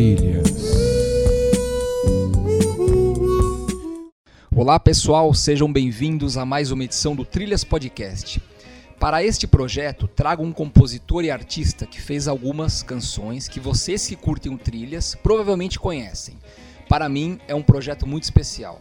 Trilhas. Olá pessoal, sejam bem-vindos a mais uma edição do Trilhas Podcast. Para este projeto, trago um compositor e artista que fez algumas canções que vocês que curtem o Trilhas provavelmente conhecem. Para mim, é um projeto muito especial.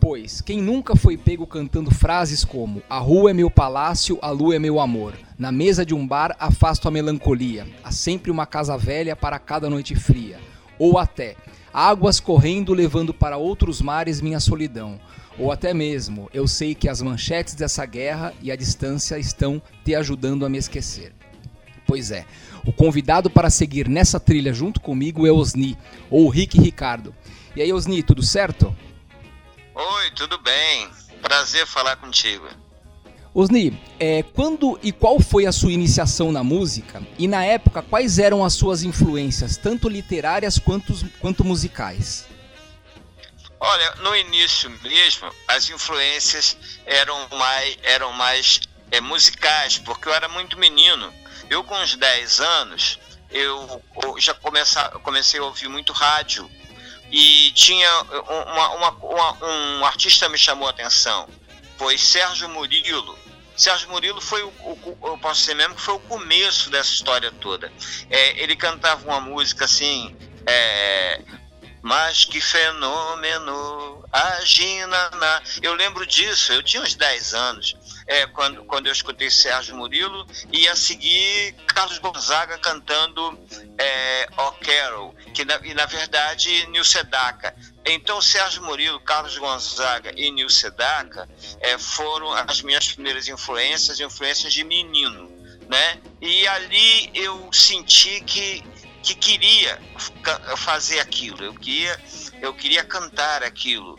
Pois, quem nunca foi pego cantando frases como A rua é meu palácio, a lua é meu amor. Na mesa de um bar afasto a melancolia. Há sempre uma casa velha para cada noite fria. Ou até Águas correndo levando para outros mares minha solidão. Ou até mesmo Eu sei que as manchetes dessa guerra e a distância estão te ajudando a me esquecer. Pois é, o convidado para seguir nessa trilha junto comigo é Osni, ou Rick Ricardo. E aí, Osni, tudo certo? Oi, tudo bem? Prazer falar contigo. Osni, é, quando e qual foi a sua iniciação na música? E na época, quais eram as suas influências, tanto literárias quanto, quanto musicais? Olha, no início mesmo, as influências eram mais, eram mais é, musicais, porque eu era muito menino. Eu, com uns 10 anos, eu, eu já comecei, comecei a ouvir muito rádio e tinha uma, uma, uma, um artista me chamou a atenção, foi Sérgio Murilo. Sérgio Murilo foi o, o, posso dizer mesmo que foi o começo dessa história toda. É, ele cantava uma música assim, é, mas que fenômeno, a Gina na... Eu lembro disso, eu tinha uns 10 anos é, quando, quando eu escutei Sérgio Murilo, e a seguir Carlos Gonzaga cantando é, O Carol, que na, e na verdade Nil Sedaka. Então, Sérgio Murilo, Carlos Gonzaga e Nil Sedaka é, foram as minhas primeiras influências, influências de menino. Né? E ali eu senti que, que queria fazer aquilo, eu queria, eu queria cantar aquilo,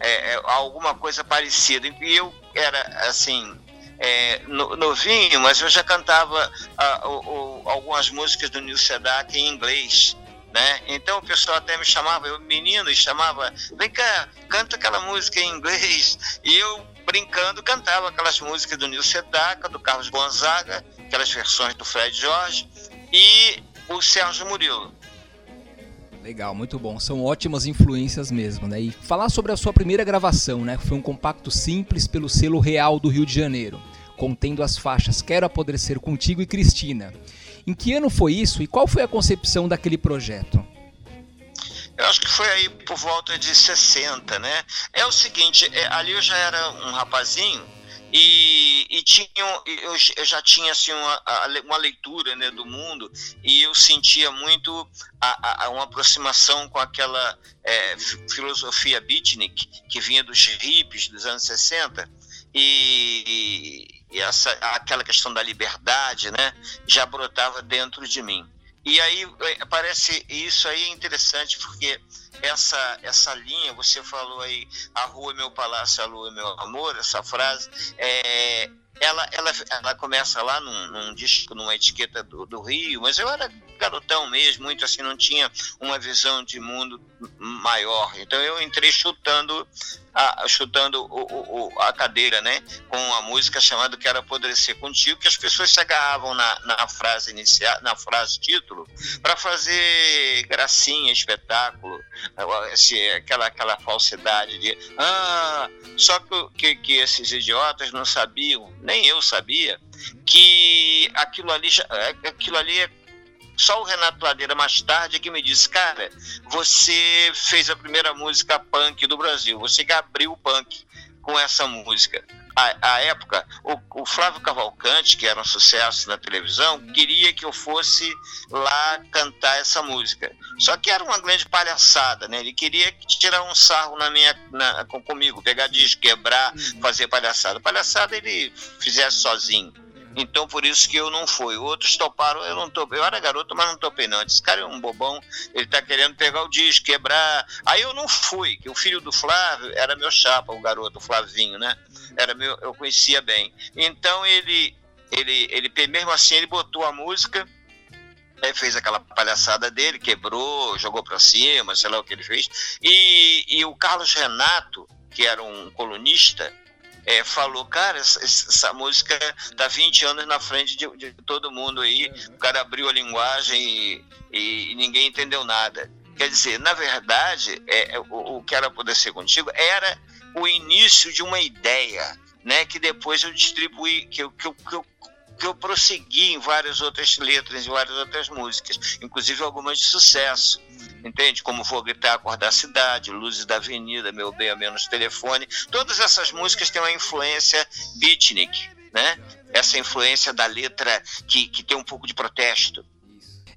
é, é, alguma coisa parecida. E eu era assim é, novinho, mas eu já cantava a, o, o, algumas músicas do Neil Sedaka em inglês. Né? Então o pessoal até me chamava, eu menino, e chamava, vem cá, canta aquela música em inglês. E eu, brincando, cantava aquelas músicas do Neil Sedaka, do Carlos Gonzaga, aquelas versões do Fred Jorge e o Sérgio Murilo. Legal, muito bom. São ótimas influências mesmo, né? E falar sobre a sua primeira gravação, né? Foi um compacto simples pelo selo Real do Rio de Janeiro, contendo as faixas Quero Apodrecer Contigo e Cristina. Em que ano foi isso e qual foi a concepção daquele projeto? Eu acho que foi aí por volta de 60, né? É o seguinte, é, ali eu já era um rapazinho e, e tinha, eu, já tinha assim, uma, uma leitura né, do mundo e eu sentia muito a, a, uma aproximação com aquela é, filosofia beatnik que vinha dos hippies dos anos 60 e, e essa, aquela questão da liberdade né, já brotava dentro de mim. E aí é, parece isso aí é interessante porque essa essa linha você falou aí a rua é meu palácio, a lua é meu amor, essa frase é ela, ela, ela começa lá num, num disco, numa etiqueta do, do, Rio, mas eu era garotão mesmo, muito assim, não tinha uma visão de mundo maior. Então eu entrei chutando a, chutando o, o, a cadeira, né? Com a música chamada Quero Apodrecer Contigo, que as pessoas se agarravam na, na frase inicial, na frase título, para fazer gracinha, espetáculo, esse, aquela, aquela falsidade de ah, só que, que, que esses idiotas não sabiam, nem eu sabia, que aquilo ali, aquilo ali é só o Renato Ladeira, mais tarde, que me disse: Cara, você fez a primeira música punk do Brasil, você que abriu o punk com essa música. A, a época, o, o, Flávio Cavalcante, que era um sucesso na televisão, queria que eu fosse lá cantar essa música. Só que era uma grande palhaçada, né? Ele queria tirar um sarro na minha, na, comigo, pegar disco, quebrar, uhum. fazer palhaçada. Palhaçada ele fizesse sozinho. Então por isso que eu não fui. Outros toparam, eu não topei. Eu era garoto, mas não topei não. Esse cara é um bobão, ele tá querendo pegar o disco, quebrar. Aí eu não fui, que o filho do Flávio era meu chapa, o garoto, o Flavinho, né? Era meu, eu conhecia bem. Então ele, ele, ele mesmo assim ele botou a música, fez aquela palhaçada dele, quebrou, jogou para cima, sei lá o que ele fez. E, e o Carlos Renato, que era um colunista, é, falou, cara, essa, essa, música tá 20 anos na frente de, de todo mundo aí, o cara abriu a linguagem e, e, e ninguém entendeu nada. Quer dizer, na verdade, é, é o, o Quero Poder Ser Contigo era o início de uma ideia, né, que depois eu distribuí, que eu, que eu, que eu que eu prossegui em várias outras letras, em várias outras músicas, inclusive algumas de sucesso, entende? Como Vou Gritar, Acordar a Cidade, Luzes da Avenida, Meu Bem a Menos Telefone. Todas essas músicas têm uma influência beatnik, né? Essa influência da letra que, que tem um pouco de protesto.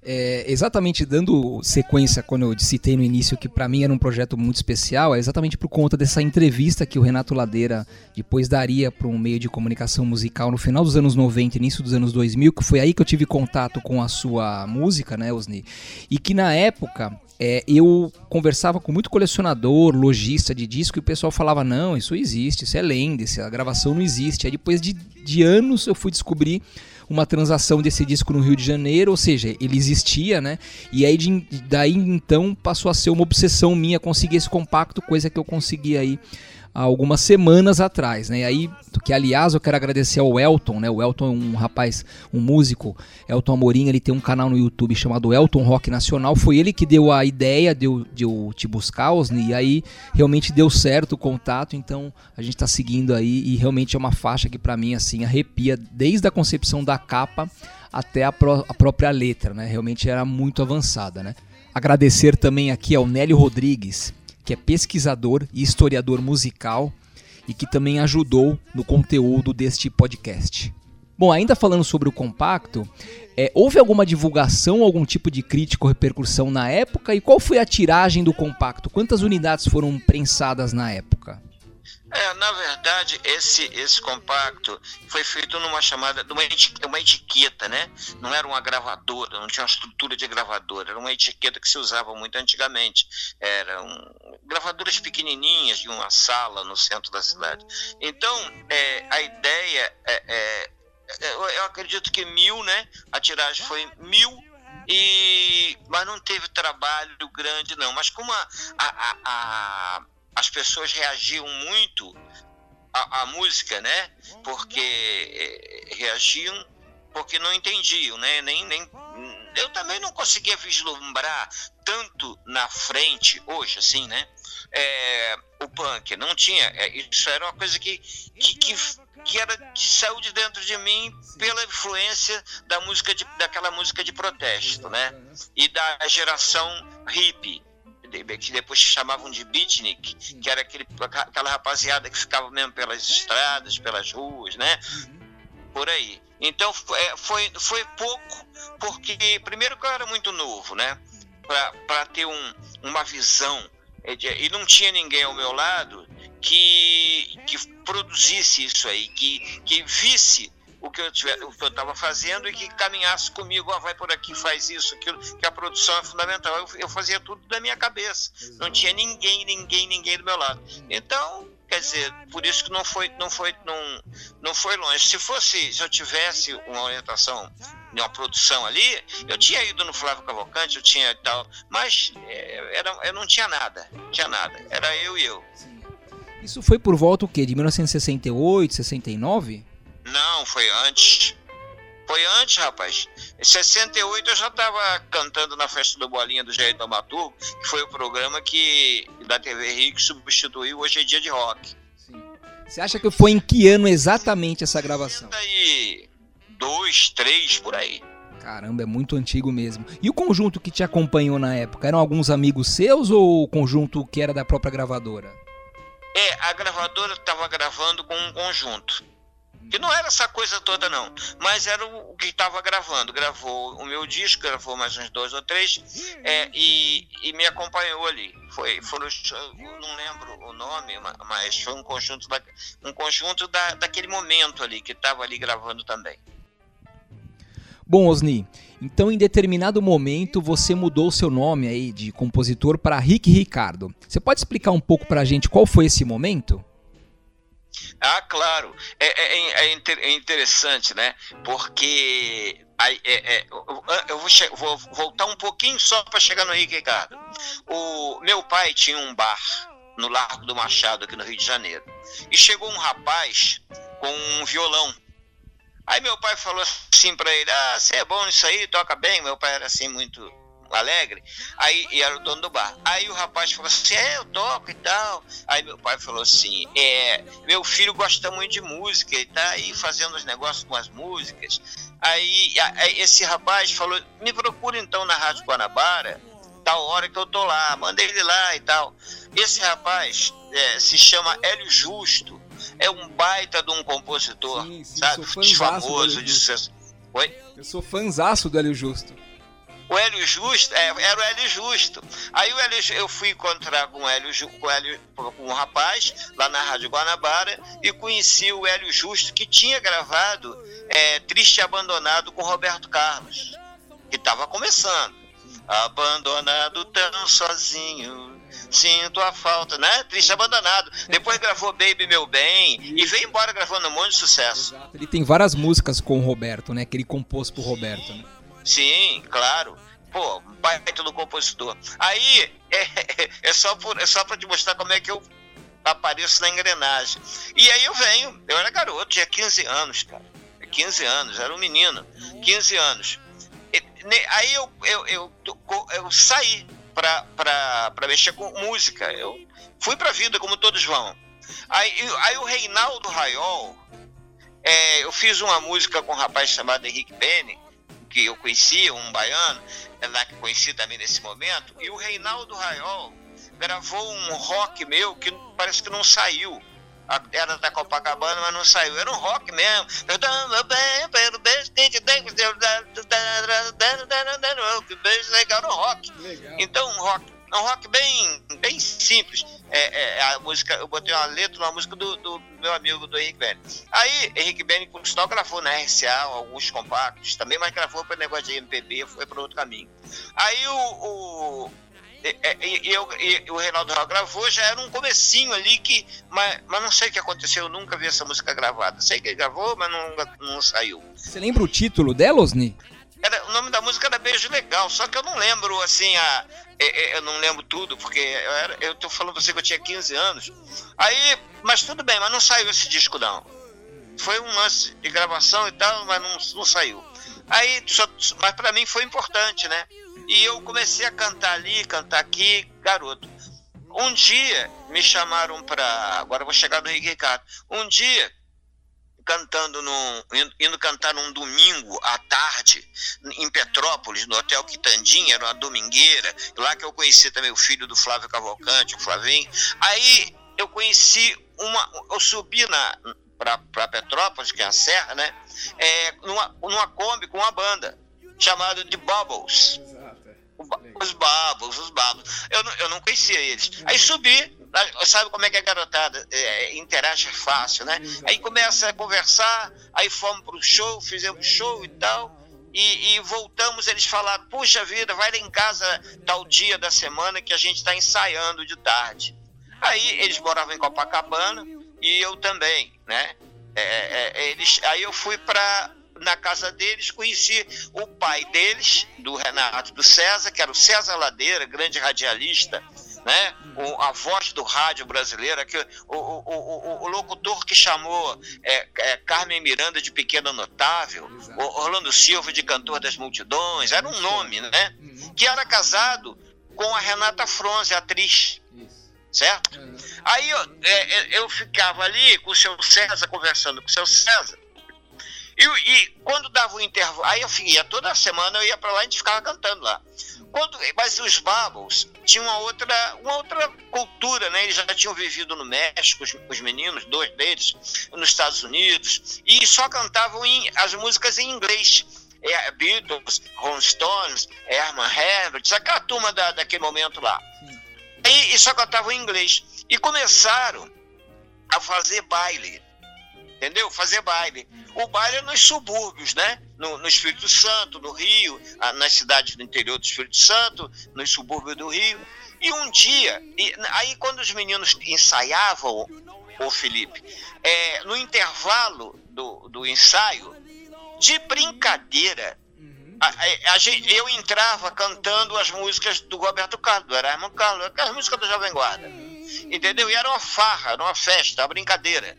É, exatamente dando sequência quando eu citei no início que para mim era um projeto muito especial, é exatamente por conta dessa entrevista que o Renato Ladeira depois daria para um meio de comunicação musical no final dos anos 90, início dos anos 2000, que foi aí que eu tive contato com a sua música, né, Osni? E que na época é, eu conversava com muito colecionador, lojista de disco, e o pessoal falava: não, isso existe, isso é lenda, a gravação não existe. Aí depois de, de anos eu fui descobrir uma transação desse disco no Rio de Janeiro, ou seja, ele existia, né? E aí de, daí então passou a ser uma obsessão minha conseguir esse compacto, coisa que eu consegui aí há algumas semanas atrás, né? E aí, que aliás eu quero agradecer ao Elton, né? O Elton é um rapaz, um músico, Elton Amorim, ele tem um canal no YouTube chamado Elton Rock Nacional. Foi ele que deu a ideia de eu, de eu te buscar, Osni, e aí realmente deu certo o contato, então a gente tá seguindo aí e realmente é uma faixa que para mim assim arrepia desde a concepção da capa até a, pró a própria letra, né? Realmente era muito avançada, né? Agradecer também aqui ao Nélio Rodrigues, que é pesquisador e historiador musical e que também ajudou no conteúdo deste podcast. Bom, ainda falando sobre o compacto, é, houve alguma divulgação, algum tipo de crítica ou repercussão na época? E qual foi a tiragem do compacto? Quantas unidades foram prensadas na época? É, na verdade, esse, esse compacto foi feito numa chamada, numa etiqueta, uma etiqueta, né? Não era uma gravadora, não tinha uma estrutura de gravadora, era uma etiqueta que se usava muito antigamente. Eram gravadoras pequenininhas de uma sala no centro da cidade. Então, é, a ideia é, é, é eu acredito que mil, né? A tiragem foi mil e mas não teve trabalho grande não mas como a, a, a, as pessoas reagiam muito à, à música, né? Porque é, reagiam porque não entendiam, né? Nem, nem, eu também não conseguia vislumbrar tanto na frente, hoje, assim, né? É, o punk, não tinha. É, isso era uma coisa que, que, que, que era de saúde dentro de mim pela influência da música de, daquela música de protesto, né? E da geração hippie que depois chamavam de beatnik, que era aquele, aquela rapaziada que ficava mesmo pelas estradas, pelas ruas, né? Por aí. Então é, foi, foi pouco, porque primeiro que eu era muito novo, né? Para ter um, uma visão, e não tinha ninguém ao meu lado que, que produzisse isso aí, que, que visse o que eu tiver, o que eu estava fazendo e que caminhasse comigo, ah, vai por aqui, faz isso, aquilo, que a produção é fundamental. Eu, eu fazia tudo da minha cabeça. Exato. Não tinha ninguém, ninguém, ninguém do meu lado. Então, quer dizer, por isso que não foi, não foi, não, não foi longe. Se fosse, se eu tivesse uma orientação de uma produção ali, eu tinha ido no Flávio Cavalcante, eu tinha e tal, mas é, era, eu não tinha nada, não tinha nada. Era eu e eu. Isso foi por volta o quê? De 1968, 69? Não, foi antes. Foi antes, rapaz. Em 68 eu já estava cantando na festa do Bolinha do Jair Tomaturgo, que foi o programa que da TV Rio que substituiu Hoje é Dia de Rock. Sim. Você acha que foi em que ano exatamente essa gravação? Aí, dois, três por aí. Caramba, é muito antigo mesmo. E o conjunto que te acompanhou na época? Eram alguns amigos seus ou o conjunto que era da própria gravadora? É, a gravadora estava gravando com um conjunto. Que não era essa coisa toda, não. Mas era o que estava gravando. Gravou o meu disco, gravou mais uns dois ou três, é, e, e, me acompanhou ali. Foi, foram, não lembro o nome, mas foi um conjunto, da, um conjunto da, daquele momento ali, que estava ali gravando também. Bom, Osni, então em determinado momento você mudou seu nome aí de compositor para Rick Ricardo. Você pode explicar um pouco para a gente qual foi esse momento? Ah, claro. É, é, é, é, é interessante, né? Porque aí, é, é, eu vou, vou, voltar um pouquinho só para chegar no Henrique Ricardo. O meu pai tinha um bar no Largo do Machado, aqui no Rio de Janeiro. E chegou um rapaz com um violão. Aí meu pai falou assim para ele: Ah, você é bom nisso aí, toca bem. Meu pai era assim muito alegre. Aí e era o dono do bar. Aí o rapaz falou assim: É, eu toco e tal. Aí meu pai falou assim: É, meu filho gosta muito de música e tá aí fazendo os negócios com as músicas. Aí, aí esse rapaz falou: Me procura então na Rádio Guanabara, tal hora que eu tô lá, manda ele lá e tal. Esse rapaz é, se chama Hélio Justo. É um baita de um compositor, sim, sim, sabe? Famoso de sucesso. Oi? Eu sou fãzaço do Hélio Justo o Hélio Justo, é, era o Hélio Justo. Aí o Hélio, eu fui encontrar com o Hélio, com o Hélio, com um rapaz lá na Rádio Guanabara e conheci o Hélio Justo que tinha gravado é, Triste Abandonado com Roberto Carlos, que estava começando. Abandonado tão sozinho, sinto a falta, né? Triste abandonado. Depois gravou Baby Meu Bem e veio embora gravando um monte de sucesso. Exato. Ele tem várias músicas com o Roberto, né? Que ele compôs pro Roberto, né? Sim, claro. Pô, baita do compositor. Aí, é, é, só por, é só para te mostrar como é que eu apareço na engrenagem. E aí eu venho, eu era garoto, tinha 15 anos, cara. 15 anos, era um menino, 15 anos. E, aí eu, eu, eu, eu, saí para mexer com música. Eu fui para a vida, como todos vão. Aí, aí o Reinaldo Raiol, é, eu fiz uma música com um rapaz chamado Henrique Bene, que eu conhecia, um baiano, é lá que conheci também nesse momento, e o Reinaldo Raiol gravou um rock meu que parece que não saiu. Era da Copacabana, mas não saiu. Era um rock mesmo. Era um rock. Então, um rock é um rock bem, bem simples. É, é, a música, eu botei uma letra uma música do, do meu amigo do Henrique Benny. Aí, Henrique Benny Custódio gravou na RCA alguns compactos também, mas gravou para negócio de MPB, foi para outro caminho. Aí o, o e, eu, e, o Reinaldo Real gravou, já era um comecinho ali que. Mas, mas não sei o que aconteceu, eu nunca vi essa música gravada. Sei que ele gravou, mas não, não saiu. Você lembra o título dela, Osni? Era, o nome da música era Beijo Legal, só que eu não lembro, assim, a, eu não lembro tudo, porque eu, era, eu tô falando pra você que eu tinha 15 anos. Aí, mas tudo bem, mas não saiu esse disco, não. Foi um lance de gravação e tal, mas não, não saiu. Aí, só, mas para mim foi importante, né? E eu comecei a cantar ali, cantar aqui, garoto. Um dia me chamaram para. Agora eu vou chegar no Henrique Ricardo. Um dia cantando num, indo, indo, cantar num domingo à tarde em Petrópolis, no Hotel Quitandinha, era uma domingueira, lá que eu conheci também o filho do Flávio Cavalcante, o Flavinho. Aí eu conheci uma, eu subi na para Petrópolis, que é a serra, né? É, numa, numa Kombi com uma banda chamada de Bubbles. Os Bubbles, os Bubbles. Eu, eu não conhecia eles. Aí subi, sabe como é que a garotada é, interage fácil, né? Aí começa a conversar, aí fomos pro show, fizemos show e tal. E, e, voltamos, eles falaram, puxa vida, vai lá em casa tal dia da semana que a gente está ensaiando de tarde. Aí eles moravam em Copacabana e eu também, né? É, é, é eles, aí eu fui para na casa deles, conheci o pai deles, do Renato do César, que era o César Ladeira, grande radialista, né? O, a voz do rádio brasileiro, que, o, o, o, o locutor que chamou é, é, Carmen Miranda de Pequeno Notável, Orlando Silva de Cantor das Multidões, era um nome, né? Uhum. Que era casado com a Renata Fronze, atriz. Certo? Uhum. Aí eu, é, é, eu ficava ali com o seu César, conversando com o seu César, e, e, quando dava o intervalo, aí eu ia toda semana, eu ia para lá e a gente ficava cantando lá. Quando, mas os Bubbles tinham uma outra, uma outra cultura, né? Eles já tinham vivido no México, os, os meninos, dois deles, nos Estados Unidos, e só cantavam em, as músicas em inglês. É, Beatles, Rolling Stones, Herman Herbert, aquela turma da, daquele momento lá. E, e só cantavam em inglês. E começaram a fazer baile entendeu? Fazer baile. O baile é nos subúrbios, né? No, no Espírito Santo, no Rio, nas cidades do interior do Espírito Santo, nos subúrbios do Rio. E um dia, e, aí quando os meninos ensaiavam, o Felipe, é, no intervalo do, do ensaio, de brincadeira, a, a, a gente, eu entrava cantando as músicas do Roberto Carlos, do Erasmo Carlos, as músicas do Jovem Guarda Entendeu? E era uma farra, era uma festa, uma brincadeira.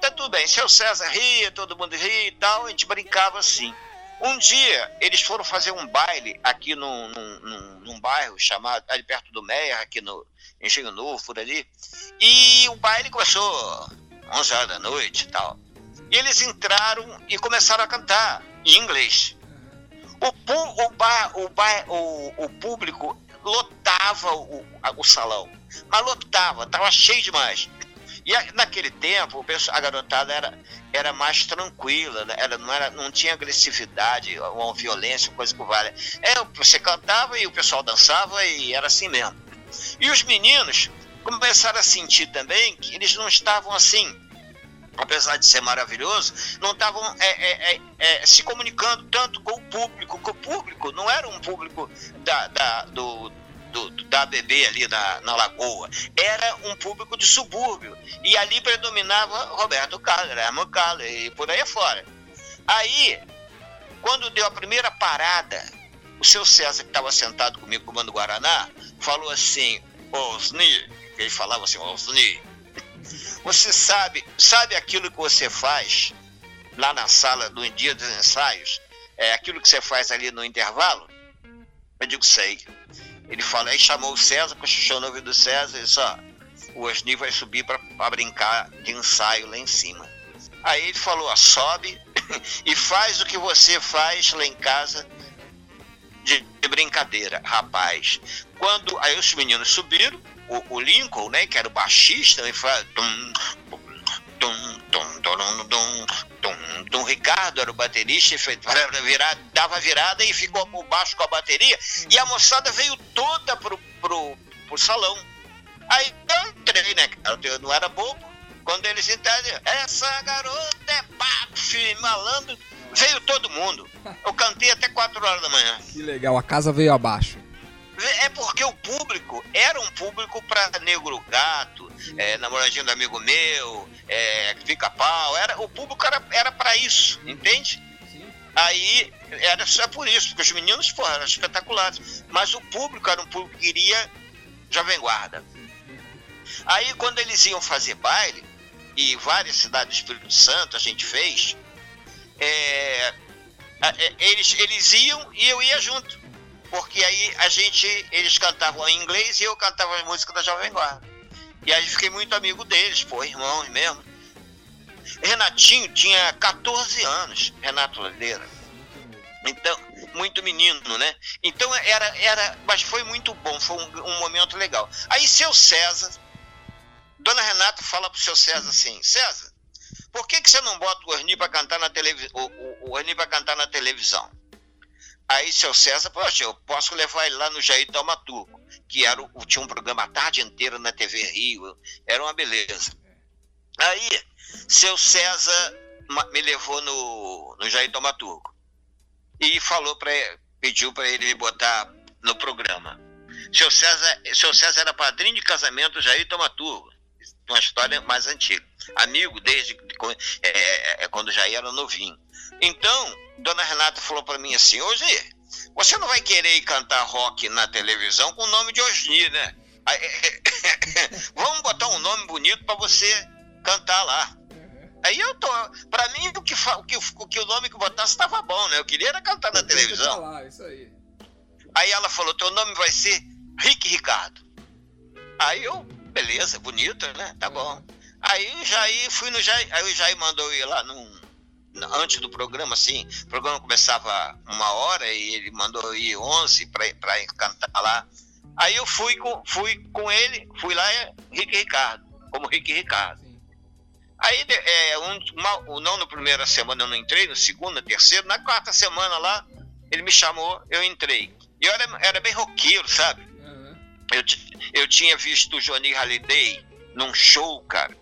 Tá tudo bem, seu César ria, todo mundo ria e tal, a gente brincava assim. Um dia eles foram fazer um baile aqui num, num, num, bairro chamado, ali perto do Meia, aqui no Engenho Novo, por ali. E o baile começou 11 horas da noite e tal. E eles entraram e começaram a cantar em inglês. O, o, bar, o, bar, o, o público lotava o, o salão, mas lotava, estava cheio demais. E naquele tempo, a garotada era, era mais tranquila, né? era, não, era, não tinha agressividade, uma violência, coisa que vale. É, você cantava e o pessoal dançava e era assim mesmo. E os meninos começaram a sentir também que eles não estavam assim, apesar de ser maravilhoso, não estavam é, é, é, é, se comunicando tanto com o público, que o público não era um público da, da do, do, da ABB ali na, na Lagoa. Era um público de subúrbio. E ali predominava Roberto Carlos, Herman Carlos e por aí afora. Aí, quando deu a primeira parada, o seu César, que estava sentado comigo comando Guaraná, falou assim, Osni, ele falava assim, Osni, você sabe, sabe aquilo que você faz lá na sala do dia dos ensaios? É aquilo que você faz ali no intervalo? Eu digo, sei. Ele fala, aí chamou o César, cochichou no ouvido do César e disse, ó, o Osni vai subir para brincar de ensaio lá em cima. Aí ele falou, ó, sobe e faz o que você faz lá em casa de, de brincadeira, rapaz. Quando aí os meninos subiram, o, o Lincoln, né, que era o baixista, ele fala, tum, tum, tum, tum, tum, tum, tum, Ricardo era o baterista fez, dava virada e ficou por baixo com a bateria e a moçada veio toda pro, pro, pro salão. Aí eu entrei, né? Eu não era bobo. Quando eles entraram, essa garota é baf, malandro. Veio todo mundo. Eu cantei até 4 horas da manhã. Que legal, a casa veio abaixo. É porque o público era um público para negro gato, é, namoradinho do amigo meu, é, fica pau. Era, o público era, para isso, entende? Aí era só por isso, porque os meninos porra, eram espetaculares. Mas o público era um público que queria Jovem Guarda. Aí quando eles iam fazer baile, e várias cidades do Espírito Santo a gente fez, é, é eles, eles iam e eu ia junto porque aí a gente, eles cantavam em inglês e eu cantava a música da Jovem Guarda. E aí fiquei muito amigo deles, pô, irmãos mesmo. Renatinho tinha 14 anos, Renato Ladeira. Então, muito menino, né? Então era, era, mas foi muito bom, foi um, um momento legal. Aí seu César, Dona Renata fala pro seu César assim, César, por que, que você não bota o Orni para cantar na televisão? O, o, o cantar na televisão? Aí, seu César, poxa, eu posso levar ele lá no Jair Taumaturgo, que era o, tinha um programa a tarde inteira na TV Rio, era uma beleza. Aí, seu César me levou no, no Jair Taumaturgo e falou para pediu para ele me botar no programa. Seu César, seu César era padrinho de casamento do Jair Taumaturgo, uma história mais antiga. Amigo desde é, é, é quando já era novinho. Então, Dona Renata falou para mim assim: Osni, você não vai querer ir cantar rock na televisão com o nome de Osni, né? Vamos botar um nome bonito para você cantar lá. Aí eu tô. Pra mim, o que, o que, o, que o nome que botasse estava bom, né? Eu queria era cantar na televisão. Lá, isso aí. aí ela falou: teu nome vai ser Rick Ricardo. Aí eu, beleza, bonito, né? Tá bom. Aí o Jair, fui no Jair, aí o Jair mandou ir lá num, antes do programa, assim, o programa começava uma hora e ele mandou ir 11 para cantar lá. Aí eu fui com, fui com ele, fui lá, é Rick Ricardo, como Rick Ricardo. Aí, é, um, uma, não na primeira semana eu não entrei, na segunda, terceira, na quarta semana lá, ele me chamou, eu entrei. E eu era, era bem roqueiro, sabe? Uhum. Eu, eu tinha visto o Johnny Halliday num show, cara.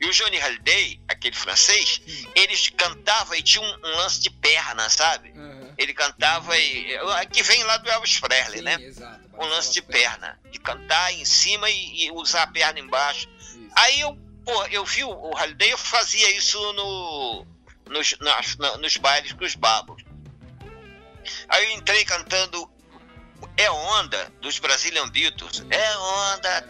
E o Johnny Hallyday, aquele francês, ele cantava e tinha um, um lance de perna, sabe? Uhum. Ele cantava e. Que vem lá do Elvis Presley, Sim, né? Exato, um lance de perna. De cantar em cima e, e usar a perna embaixo. Isso. Aí eu, pô, eu vi o, Halliday, eu fazia isso no, nos, nas, nos bailes com os babos. Aí eu entrei cantando É Onda, dos Brazilian Beatles. É Onda,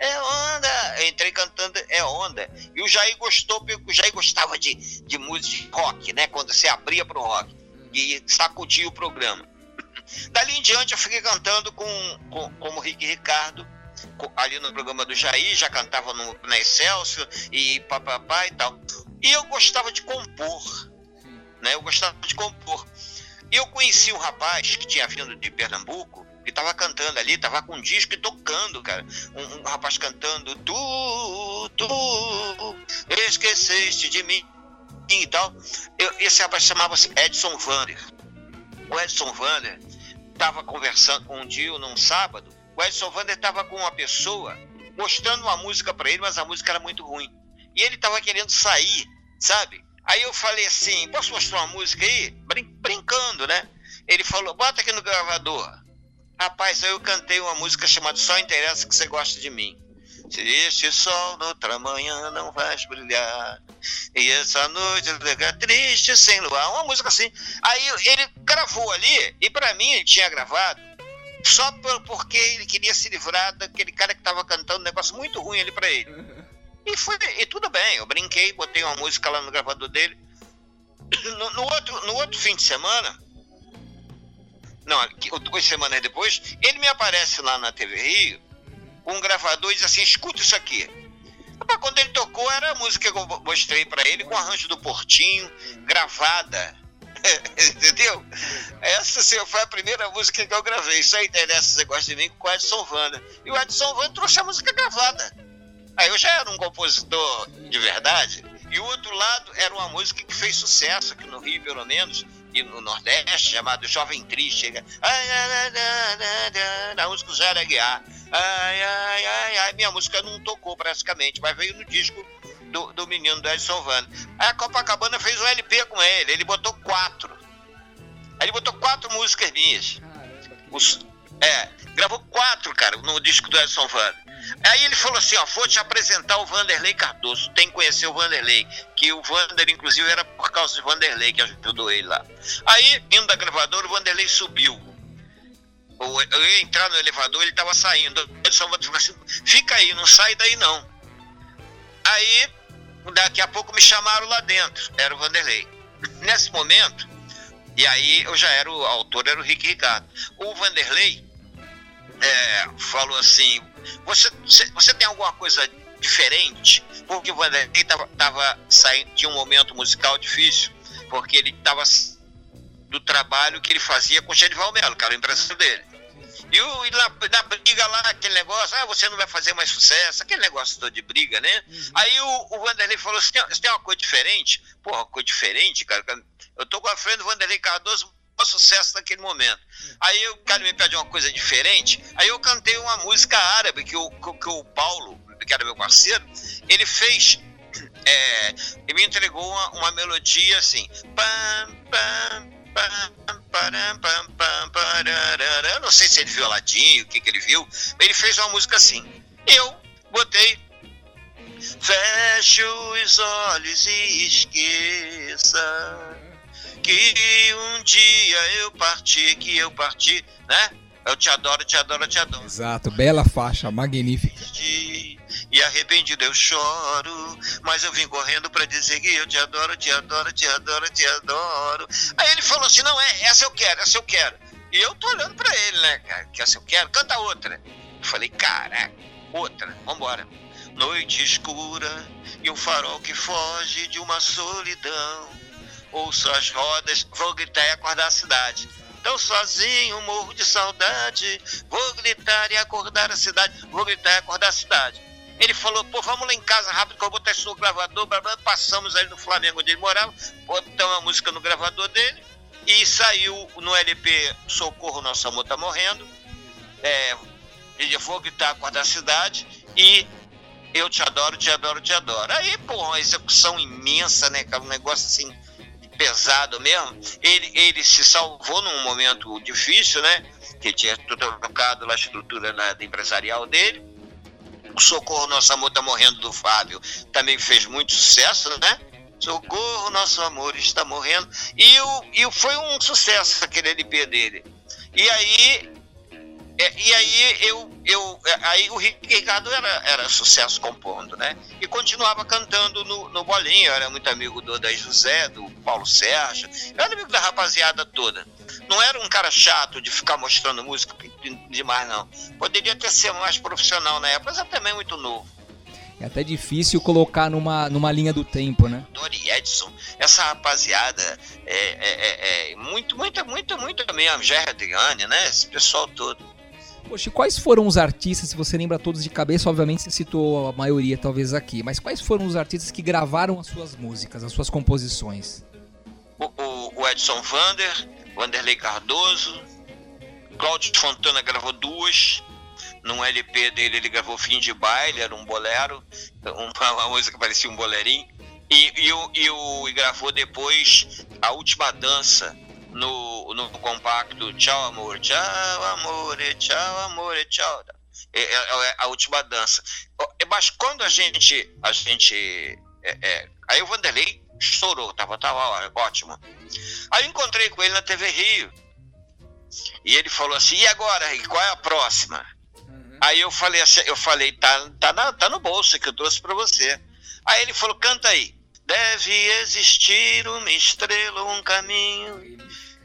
é Onda. Eu entrei cantando É Onda. E o Jair gostou, porque o Jair gostava de, de música rock, né? Quando você abria pro rock. E sacudia o programa. Dali em diante eu fiquei cantando com, com como Rick Ricardo, ali no programa do Jair, já cantava no, na Excelsior e papapá e tal. E eu gostava de compor, né? Eu gostava de compor. Eu conheci um rapaz que tinha vindo de Pernambuco, que estava cantando ali, estava com um disco e tocando, cara. Um, um, rapaz cantando, tu, tu, esqueceste de mim e tal. Eu, esse rapaz chamava-se Edson Vander. O Edson Vander estava conversando um dia, num sábado, o Edson Vander estava com uma pessoa mostrando uma música para ele, mas a música era muito ruim. E ele estava querendo sair, sabe? Aí eu falei assim: posso mostrar uma música aí? Brin brincando, né? Ele falou: bota aqui no gravador. Rapaz, aí eu cantei uma música chamada Só Interessa que você gosta de mim. Se este sol noutra manhã não vai brilhar, e essa noite fica triste sem luar, uma música assim. Aí ele gravou ali, e para mim ele tinha gravado, só porque ele queria se livrar daquele cara que estava cantando um negócio muito ruim ali para ele. E, foi, e tudo bem, eu brinquei, botei uma música lá no gravador dele. No, no outro, no outro fim de semana, não, duas semanas depois, ele me aparece lá na TV Rio com um gravador e diz assim: escuta isso aqui. Quando ele tocou, era a música que eu mostrei para ele, com arranjo do Portinho, gravada. Entendeu? Essa assim, foi a primeira música que eu gravei. Isso aí interessa, você gosta de mim, com o Edson Wanda. E o Edson Wanda trouxe a música gravada. Aí eu já era um compositor de verdade. E o outro lado era uma música que fez sucesso aqui no Rio, pelo menos, e no Nordeste, chamado Jovem Triste. Na música Zé Aguiar. Ai, ai, ai, ai. Minha música não tocou praticamente, mas veio no disco do, do menino do Edson Vano. Aí a Copacabana fez um LP com ele, ele botou quatro. Aí ele botou quatro músicas minhas. Os, é, gravou quatro, cara, no disco do Edson Vano. Aí ele falou assim, ó, vou te apresentar o Vanderlei Cardoso, tem que conhecer o Vanderlei, que o Vander, inclusive, era por causa do Vanderlei que ajudou ele lá. Aí, indo da gravadora, o Vanderlei subiu. Eu ia entrar no elevador, ele estava saindo. Ele só falou assim, fica aí, não sai daí não. Aí, daqui a pouco me chamaram lá dentro, era o Vanderlei. Nesse momento, e aí eu já era o autor, era o Rick Ricardo. O Vanderlei é, falou assim, você, você tem alguma coisa diferente? Porque o Vanderlei estava tava saindo, tinha um momento musical difícil, porque ele estava do trabalho que ele fazia com o Genival Melo, que era o empresário dele. E, o, e na, na, briga lá, aquele negócio, ah, você não vai fazer mais sucesso, aquele negócio todo de briga, né? Uhum. Aí o, o Vanderlei falou assim: você tem uma coisa diferente? Porra, coisa diferente, cara. Eu tô com a frente do Vanderlei Cardoso, sucesso naquele momento. Aí o cara me pediu uma coisa diferente, aí eu cantei uma música árabe que o, que o Paulo, que era meu parceiro, ele fez. É, me entregou uma, uma melodia assim. Pam, pam, pam, não sei se ele viu latim, o que, que ele viu. Ele fez uma música assim. Eu botei Feche os olhos e esqueça que um dia eu parti, que eu parti, né? Eu te adoro, te adoro, te adoro. Exato, bela faixa, magnífica. E arrependido eu choro, mas eu vim correndo para dizer que eu te adoro, te adoro, te adoro, te adoro. Aí ele falou assim: não, é, essa eu quero, essa eu quero. E eu tô olhando para ele, né, cara? Que essa eu quero, canta outra. Eu falei, cara, outra, vambora. Noite escura e um farol que foge de uma solidão ouço as rodas, vou gritar e acordar a cidade. Tão sozinho, morro de saudade, vou gritar e acordar a cidade, vou gritar e acordar a cidade. Ele falou, pô, vamos lá em casa rápido que eu vou isso no gravador, blá, blá. passamos ali no Flamengo onde ele morava, botamos a música no gravador dele e saiu no LP Socorro, Nosso Amor Tá Morrendo, é, ele vou gritar acordar a cidade e eu te adoro, te adoro, te adoro. Aí, pô, uma execução imensa, né, cara, um negócio assim pesado mesmo, ele, ele se salvou num momento difícil, né? Que tinha trocado a estrutura na, empresarial dele. O Socorro Nosso Amor está morrendo do Fábio também fez muito sucesso, né? Socorro, nosso amor está morrendo. E, o, e foi um sucesso aquele LP dele. E aí, é, e aí eu, eu aí o Ricardo era, era sucesso compondo, né? E continuava cantando no, no Bolinho, eu era muito amigo do da José, do Paulo Sérgio, eu era amigo da rapaziada toda. Não era um cara chato de ficar mostrando música demais, não. Poderia ter sido mais profissional na época, mas era também muito novo. É até difícil colocar numa, numa linha do tempo, né? Dori Edson, essa rapaziada é, é, é, é muito, muito, muito, muito mesmo. Gerard Adriane, né? Esse pessoal todo. Poxa, quais foram os artistas, se você lembra todos de cabeça, obviamente você citou a maioria talvez aqui, mas quais foram os artistas que gravaram as suas músicas, as suas composições? O, o, Edson Vander, Vanderlei Cardoso, Cláudio Fontana gravou duas, num LP dele ele gravou Fim de Baile, era um bolero, uma, uma música que parecia um boleirinho. E, e, e, e gravou depois A Última Dança no, no compacto Tchau Amor, Tchau Amor, Tchau Amor, Tchau. É, é, é a última dança. Mas quando a gente. A gente é, é, aí o Vanderlei estourou, tava, tava ótimo. Aí eu encontrei com ele na TV Rio. E ele falou assim: e agora? E qual é a próxima? Aí eu falei assim, eu falei, tá, tá, na, tá no bolso que eu trouxe para você. Aí ele falou, canta aí. Deve existir uma estrela, um caminho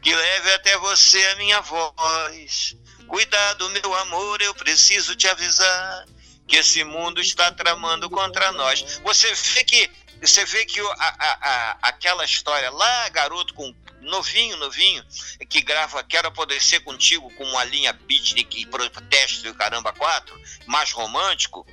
que leve até você a minha voz. Cuidado, meu amor, eu preciso te avisar que esse mundo está tramando contra nós. Você vê que você vê que a, a, a, aquela história lá, garoto com novinho, novinho, que grava Quero Apodrecer Contigo com uma linha beatnik e protesto e caramba quatro, mais romântico,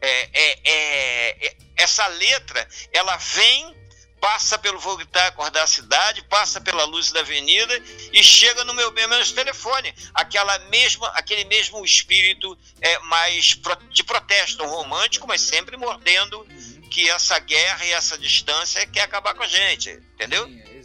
é, é, é, é, essa letra, ela vem, passa pelo Vou Gritar Acordar a Cidade, passa pela luz da avenida e chega no meu menos telefone. Aquela mesma, aquele mesmo espírito é, mais de protesto romântico, mas sempre mordendo que essa guerra e essa distância quer acabar com a gente, entendeu? Sim,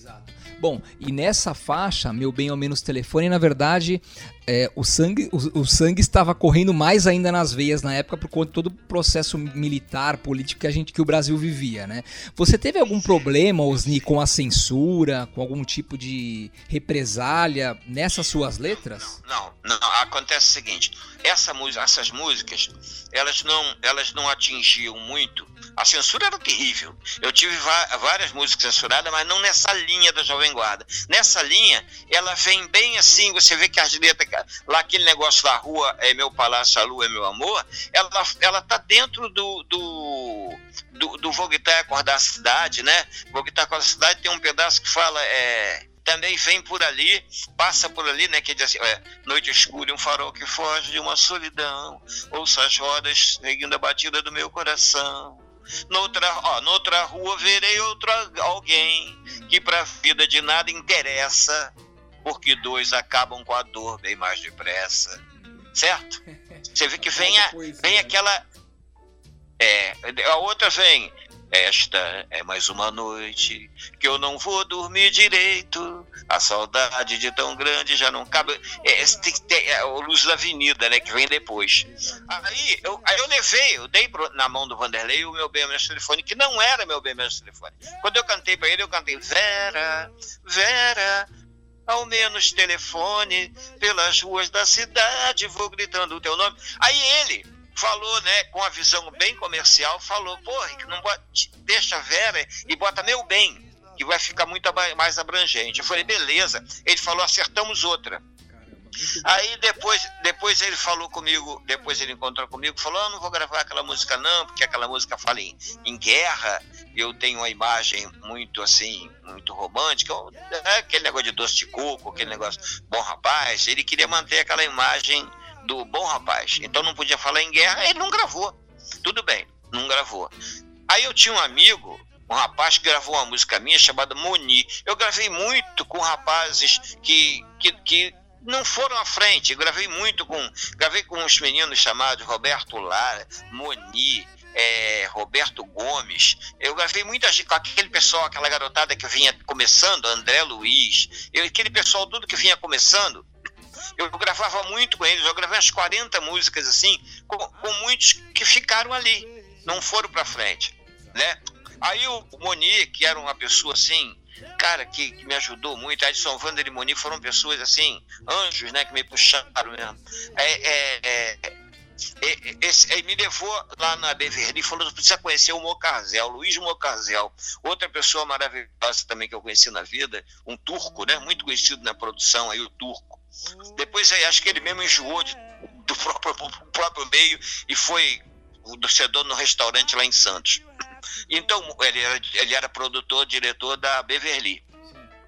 Bom, e nessa faixa, meu bem ao menos telefone, na verdade, é, o, sangue, o, o, sangue estava correndo mais ainda nas veias na época por conta de todo o processo militar, político que, a gente, que o Brasil vivia, né? Você teve algum problema, Osni, com a censura, com algum tipo de represália nessas suas letras? Não, não, não. acontece o seguinte, essa, essas músicas, elas não, elas não atingiam muito a censura era terrível. Eu tive várias músicas censuradas, mas não nessa linha da Jovem Guarda. Nessa linha, ela vem bem assim, você vê que as letras, lá aquele negócio da rua é meu palácio, a lua é meu amor, ela, ela tá dentro do, do, do, do Vou Gritar e Acordar a Cidade, né? Vou Gritar e Acordar a Cidade tem um pedaço que fala... É, também vem por ali, passa por ali, né? Que diz assim: é, noite escura, um farol que foge de uma solidão, ouça as rodas seguindo a batida do meu coração. Noutra, ó, noutra rua verei outro alguém que pra vida de nada interessa, porque dois acabam com a dor bem mais depressa. Certo? Você vê que vem, a, vem aquela. É, a outra vem. Esta é mais uma noite que eu não vou dormir direito. A saudade de tão grande já não cabe. É, tem que ter é, o Luz da Avenida, né? Que vem depois. Aí eu, aí eu levei, eu dei na mão do Vanderlei o meu BMS telefone, que não era meu BMS telefone. Quando eu cantei para ele, eu cantei Vera, Vera, ao menos telefone pelas ruas da cidade, vou gritando o teu nome. Aí ele falou, né, com a visão bem comercial, falou, pô, não bota, deixa a Vera e bota meu bem, que vai ficar muito mais abrangente. Eu falei, beleza. Ele falou, acertamos outra. Aí depois, depois ele falou comigo, depois ele encontrou comigo, falou: ah, não vou gravar aquela música não, porque aquela música fala em, em guerra. Eu tenho uma imagem muito assim, muito romântica, é aquele negócio de doce de coco, aquele negócio bom rapaz. Ele queria manter aquela imagem do bom rapaz. Então não podia falar em guerra, ele não gravou. Tudo bem, não gravou. Aí eu tinha um amigo, um rapaz que gravou uma música minha chamada Moni. Eu gravei muito com rapazes que, que, que não foram à frente. Eu gravei muito com. Gravei com uns meninos chamados Roberto Lara, Moni. É, Roberto Gomes, eu gravei muita gente com aquele pessoal, aquela garotada que vinha começando, André Luiz, eu, aquele pessoal tudo que vinha começando, eu gravava muito com eles, eu gravei umas 40 músicas assim, com, com muitos que ficaram ali, não foram para frente, né? Aí o Moni, que era uma pessoa assim, cara, que, que me ajudou muito. Edson Vander e Moni foram pessoas assim, anjos, né, que me puxaram mesmo. É, é, é, esse, ele me levou lá na Beverly e falou: precisa conhecer o Mocarzel, Luiz Mocarzel, outra pessoa maravilhosa também que eu conheci na vida, um turco, né? Muito conhecido na produção aí, o turco. Depois acho que ele mesmo enjoou de, do próprio, próprio meio e foi do cedor no restaurante lá em Santos. Então, ele era, ele era produtor, diretor da Beverly.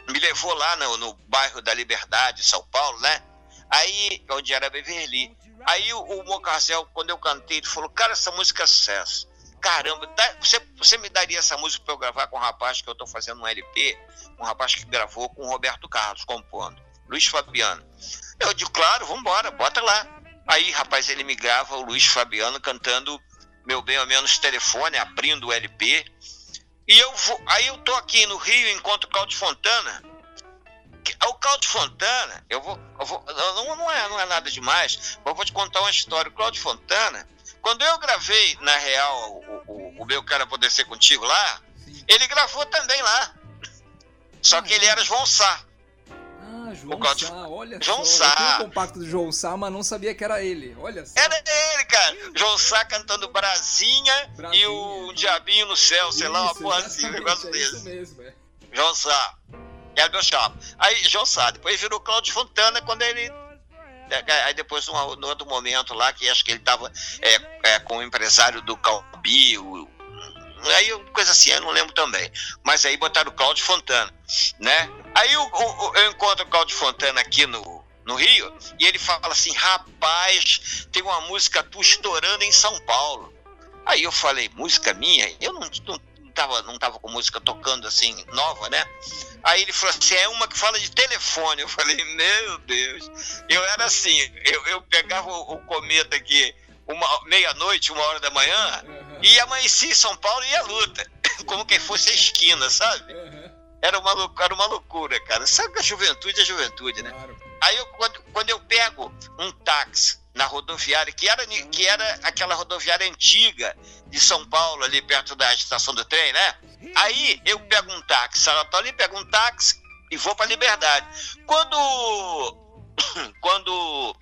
Me levou lá no, no bairro da Liberdade, São Paulo, né? Aí, onde era Beverly. Aí o, o Mocarzel, quando eu cantei, ele falou, cara, essa música é sucesso. Caramba, dá, você, você me daria essa música para eu gravar com um rapaz que eu estou fazendo um LP, um rapaz que gravou com o Roberto Carlos, compondo, Luiz Fabiano. Eu digo, claro, vamos embora, bota lá. Aí, rapaz, ele me grava o Luiz Fabiano cantando Meu Bem ou Menos Telefone, abrindo o LP. E eu vou, aí eu tô aqui no Rio, encontro o Claudio Fontana, o Claudio Fontana, eu vou, eu vou não, não, é, não é nada demais, mas eu vou te contar uma história. O Claudio Fontana, quando eu gravei, na real, o, o, o Meu Quero Poder Ser Contigo lá, ele gravou também lá. Só que ele era João Sá. Ah, João. Sá, olha João só. Sá. Eu tinha um compacto do João Sá, mas não sabia que era ele. Olha só. Era ele, cara. João Sá cantando Brasinha, Brasinha. e o Diabinho no Céu, sei isso, lá, uma porra assim, um negócio é desse. Isso mesmo, é. João Sá. Era meu chapa. Aí, João Sá, depois virou Cláudio Fontana quando ele. É, é, aí depois, num, outro momento lá, que acho que ele estava é, é, com o empresário do Calbi, o, aí coisa assim, eu não lembro também. Mas aí botaram o Cláudio Fontana, né? Aí o, o, eu encontro o Cláudio Fontana aqui no, no Rio e ele fala assim: rapaz, tem uma música tu estourando em São Paulo. Aí eu falei: música minha? Eu não, não tava, não tava com música tocando assim, nova, né? Aí ele falou assim: é uma que fala de telefone. Eu falei: meu Deus. Eu era assim: eu, eu pegava o, o cometa aqui meia-noite, uma hora da manhã, e amanhecia em São Paulo e ia luta, como quem fosse a esquina, sabe? Era, uma, era uma loucura, cara. Sabe que a juventude é juventude, né? Claro. Aí eu, quando, quando eu pego um táxi na rodoviária, que era, que era aquela rodoviária antiga de São Paulo, ali perto da estação do trem, né? Aí eu pego um táxi, tô ali, pego um táxi e vou para Liberdade. Quando, quando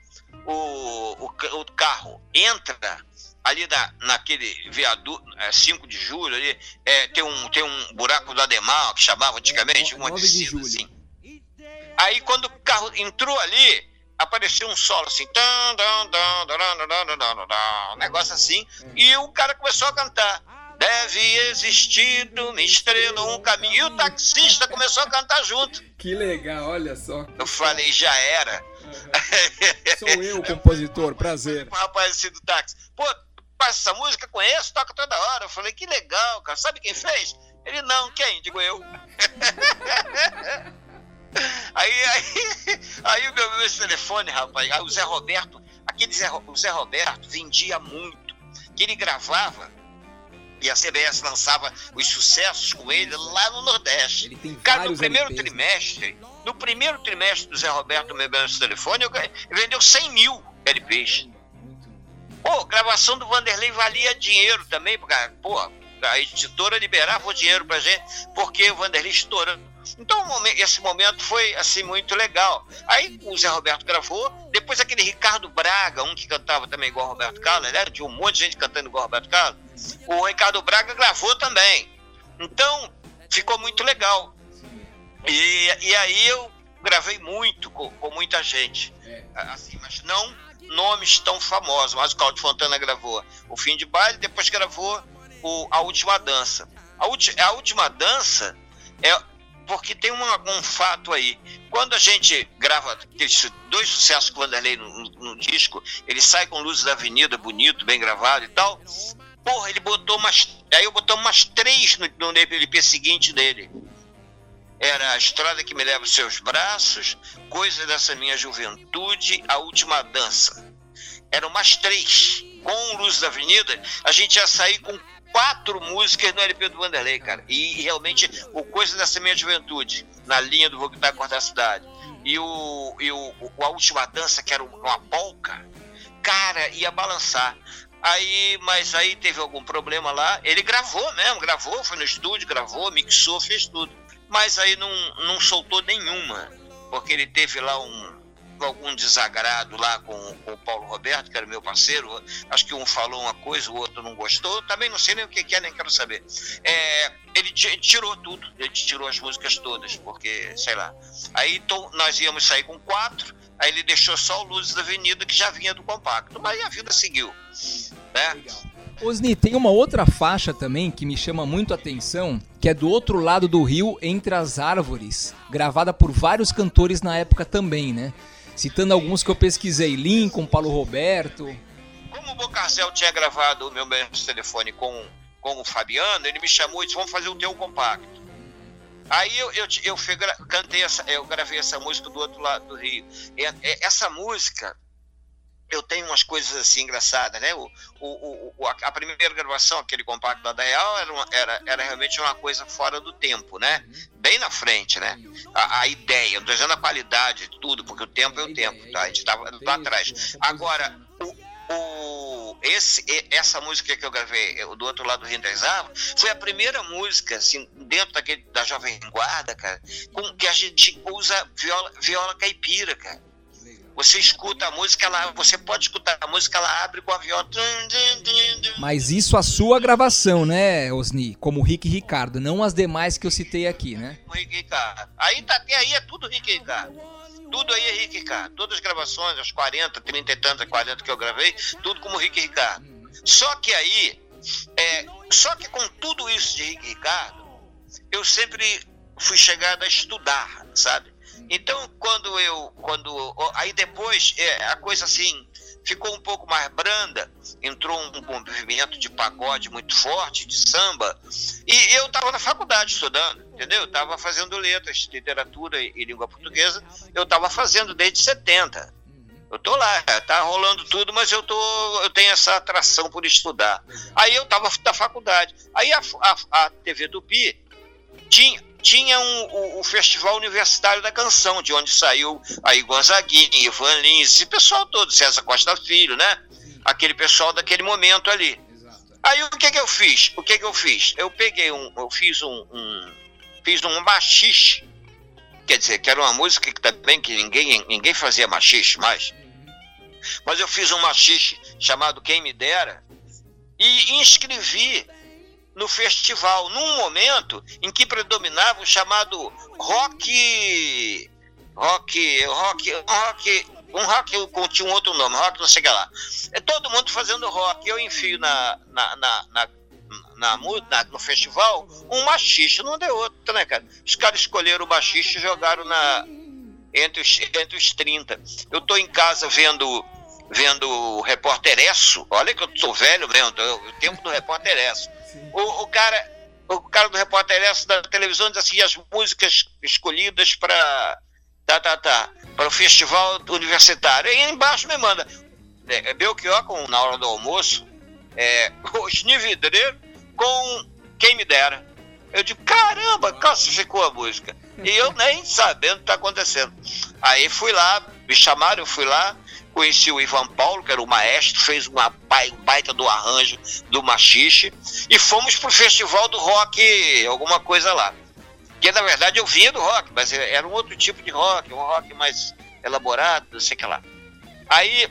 o, o, o carro entra ali na, naquele viaduto, é, 5 de julho, ali, é, tem, um, tem um buraco do Ademar, que chamava antigamente, é, uma descida assim. Aí quando o carro entrou ali, apareceu um solo assim, um negócio assim, e o cara começou a cantar. Deve existir uma estrela, um caminho. E o taxista começou a cantar junto. Que legal, olha só. Eu falei, já era. Uhum. Sou eu o compositor, prazer. O rapaz assim do táxi. Pô, passa essa música, conheço, toca toda hora. Eu falei, que legal, cara. Sabe quem fez? Ele, não, quem? Digo eu. Aí, aí, aí o meu, meu telefone, rapaz, aí o Zé Roberto, aquele Zé, o Zé Roberto vendia muito, que ele gravava e a CBS lançava os sucessos com ele lá no Nordeste. Ele tem Cara, no primeiro LPs, né? trimestre, no primeiro trimestre do Zé Roberto me esse telefone, ele vendeu 100 mil LPs. Pô, gravação do Vanderlei valia dinheiro também, porque, pô, a editora liberava o dinheiro pra gente, porque o Vanderlei estourando então esse momento foi assim muito legal. Aí o Zé Roberto gravou, depois aquele Ricardo Braga, um que cantava também igual o Roberto Carlos, né? de um monte de gente cantando igual o Roberto Carlos. O Ricardo Braga gravou também. Então ficou muito legal. E, e aí eu gravei muito com, com muita gente, é. assim, mas não nomes tão famosos. Mas o Claudio Fontana gravou o Fim de Baile, depois gravou o, a Última Dança. A, a Última Dança é, porque tem uma, um fato aí. Quando a gente grava dois sucessos com o Vanderlei no, no, no, disco, ele sai com Luzes da Avenida, bonito, bem gravado e tal. Porra, ele botou umas. Aí eu botou umas três no, no LP seguinte dele. Era a estrada que me leva aos seus braços, coisa dessa minha juventude, a última dança. Eram umas três. Com Luz da Avenida, a gente ia sair com quatro músicas no LP do Vanderlei, cara. E, realmente, o Coisa dessa Minha Juventude, na linha do Vou Gritar Cortar a Cidade. E, o, e o, a última dança, que era uma polca, cara, ia balançar. Aí, mas aí teve algum problema lá. Ele gravou mesmo, gravou, foi no estúdio, gravou, mixou, fez tudo. Mas aí não, não soltou nenhuma, porque ele teve lá um, algum desagrado lá com, com, o Paulo Roberto, que era meu parceiro. Acho que um falou uma coisa, o outro não gostou. Também não sei nem o que é, nem quero saber. É, ele tirou tudo, ele tirou as músicas todas, porque, sei lá. Aí então, nós íamos sair com quatro, aí ele deixou só o Luzes da Avenida, que já vinha do compacto. Mas a vida seguiu. Né? Legal. Osni, tem uma outra faixa também que me chama muito a atenção, que é do outro lado do rio, entre as árvores, gravada por vários cantores na época também, né? Citando alguns que eu pesquisei, Lincoln, Paulo Roberto. Como o Bocarcel tinha gravado o meu mesmo telefone com, com o Fabiano, ele me chamou e disse, vamos fazer o teu compacto. Aí eu, eu, eu cantei essa, eu gravei essa música do outro lado do rio. E, essa música eu tenho umas coisas assim engraçadas, né? O, o, o, a primeira gravação, aquele compacto da Real, era, uma, era, era realmente uma coisa fora do tempo, né? Bem na frente, né? A, a ideia, não estou dizendo a qualidade de tudo, porque o tempo é o tempo, tá? A gente estava lá atrás. Agora, o, o, esse, essa música que eu gravei, do outro lado do Rio das Árvores, foi a primeira música, assim, dentro daquele, da Jovem Guarda, cara, com que a gente usa viola, viola caipira, cara. Você escuta a música, ela, você pode escutar a música, ela abre com a viola. Mas isso a sua gravação, né, Osni? Como Rick e Ricardo, não as demais que eu citei aqui, né? Rick e Ricardo. Aí, tá, aí é tudo Rick e Ricardo. Tudo aí é Rick Ricardo. Todas as gravações, as 40, 30 e tantas, 40 que eu gravei, tudo como Rick e Ricardo. Só que aí, é, só que com tudo isso de Rick Ricardo, eu sempre fui chegado a estudar, sabe? Então, quando eu. quando Aí depois, é, a coisa assim ficou um pouco mais branda, entrou um movimento de pagode muito forte, de samba, e eu estava na faculdade estudando, entendeu? Estava fazendo letras, literatura e língua portuguesa, eu estava fazendo desde 70. Eu tô lá, tá rolando tudo, mas eu tô, eu tenho essa atração por estudar. Aí eu estava na faculdade. Aí a, a, a TV Tupi tinha, tinha um, o, o, Festival Universitário da Canção, de onde saiu aí Gonzaguinha, Ivan Lins, esse pessoal todo, César Costa Filho, né? Aquele pessoal daquele momento ali. Aí o que que eu fiz? O que que eu fiz? Eu peguei um, eu fiz um, um fiz um machixe, quer dizer, que era uma música que também que ninguém, ninguém fazia machixe mais. Mas eu fiz um machixe chamado Quem Me Dera e inscrevi no festival, num momento em que predominava o chamado rock. rock. rock. rock. um rock com tinha um outro nome, rock não sei lá. É todo mundo fazendo rock. Eu enfio na, na, na, na na, na, no festival um machista, não deu outro, né, cara? Os caras escolheram o machista e jogaram na, entre, os, entre os 30. Eu tô em casa vendo vendo o Repórter Esso, olha que eu tô velho mesmo, o tempo do Repórter Esso. O, o, cara, o cara do repórter da televisão diz assim, as músicas escolhidas para tá, tá, tá, para o festival universitário. E embaixo me manda é, é Belchior com, na hora do almoço, é, Osni Vidreiro com Quem Me Dera. Eu digo, caramba, classificou a música. E eu nem sabendo o que está acontecendo. Aí fui lá, me chamaram, eu fui lá, conheci o Ivan Paulo, que era o maestro, fez uma baita do arranjo do machixe, e fomos pro festival do rock, alguma coisa lá. Que na verdade eu vinha do rock, mas era um outro tipo de rock, um rock mais elaborado, não sei o que lá. Aí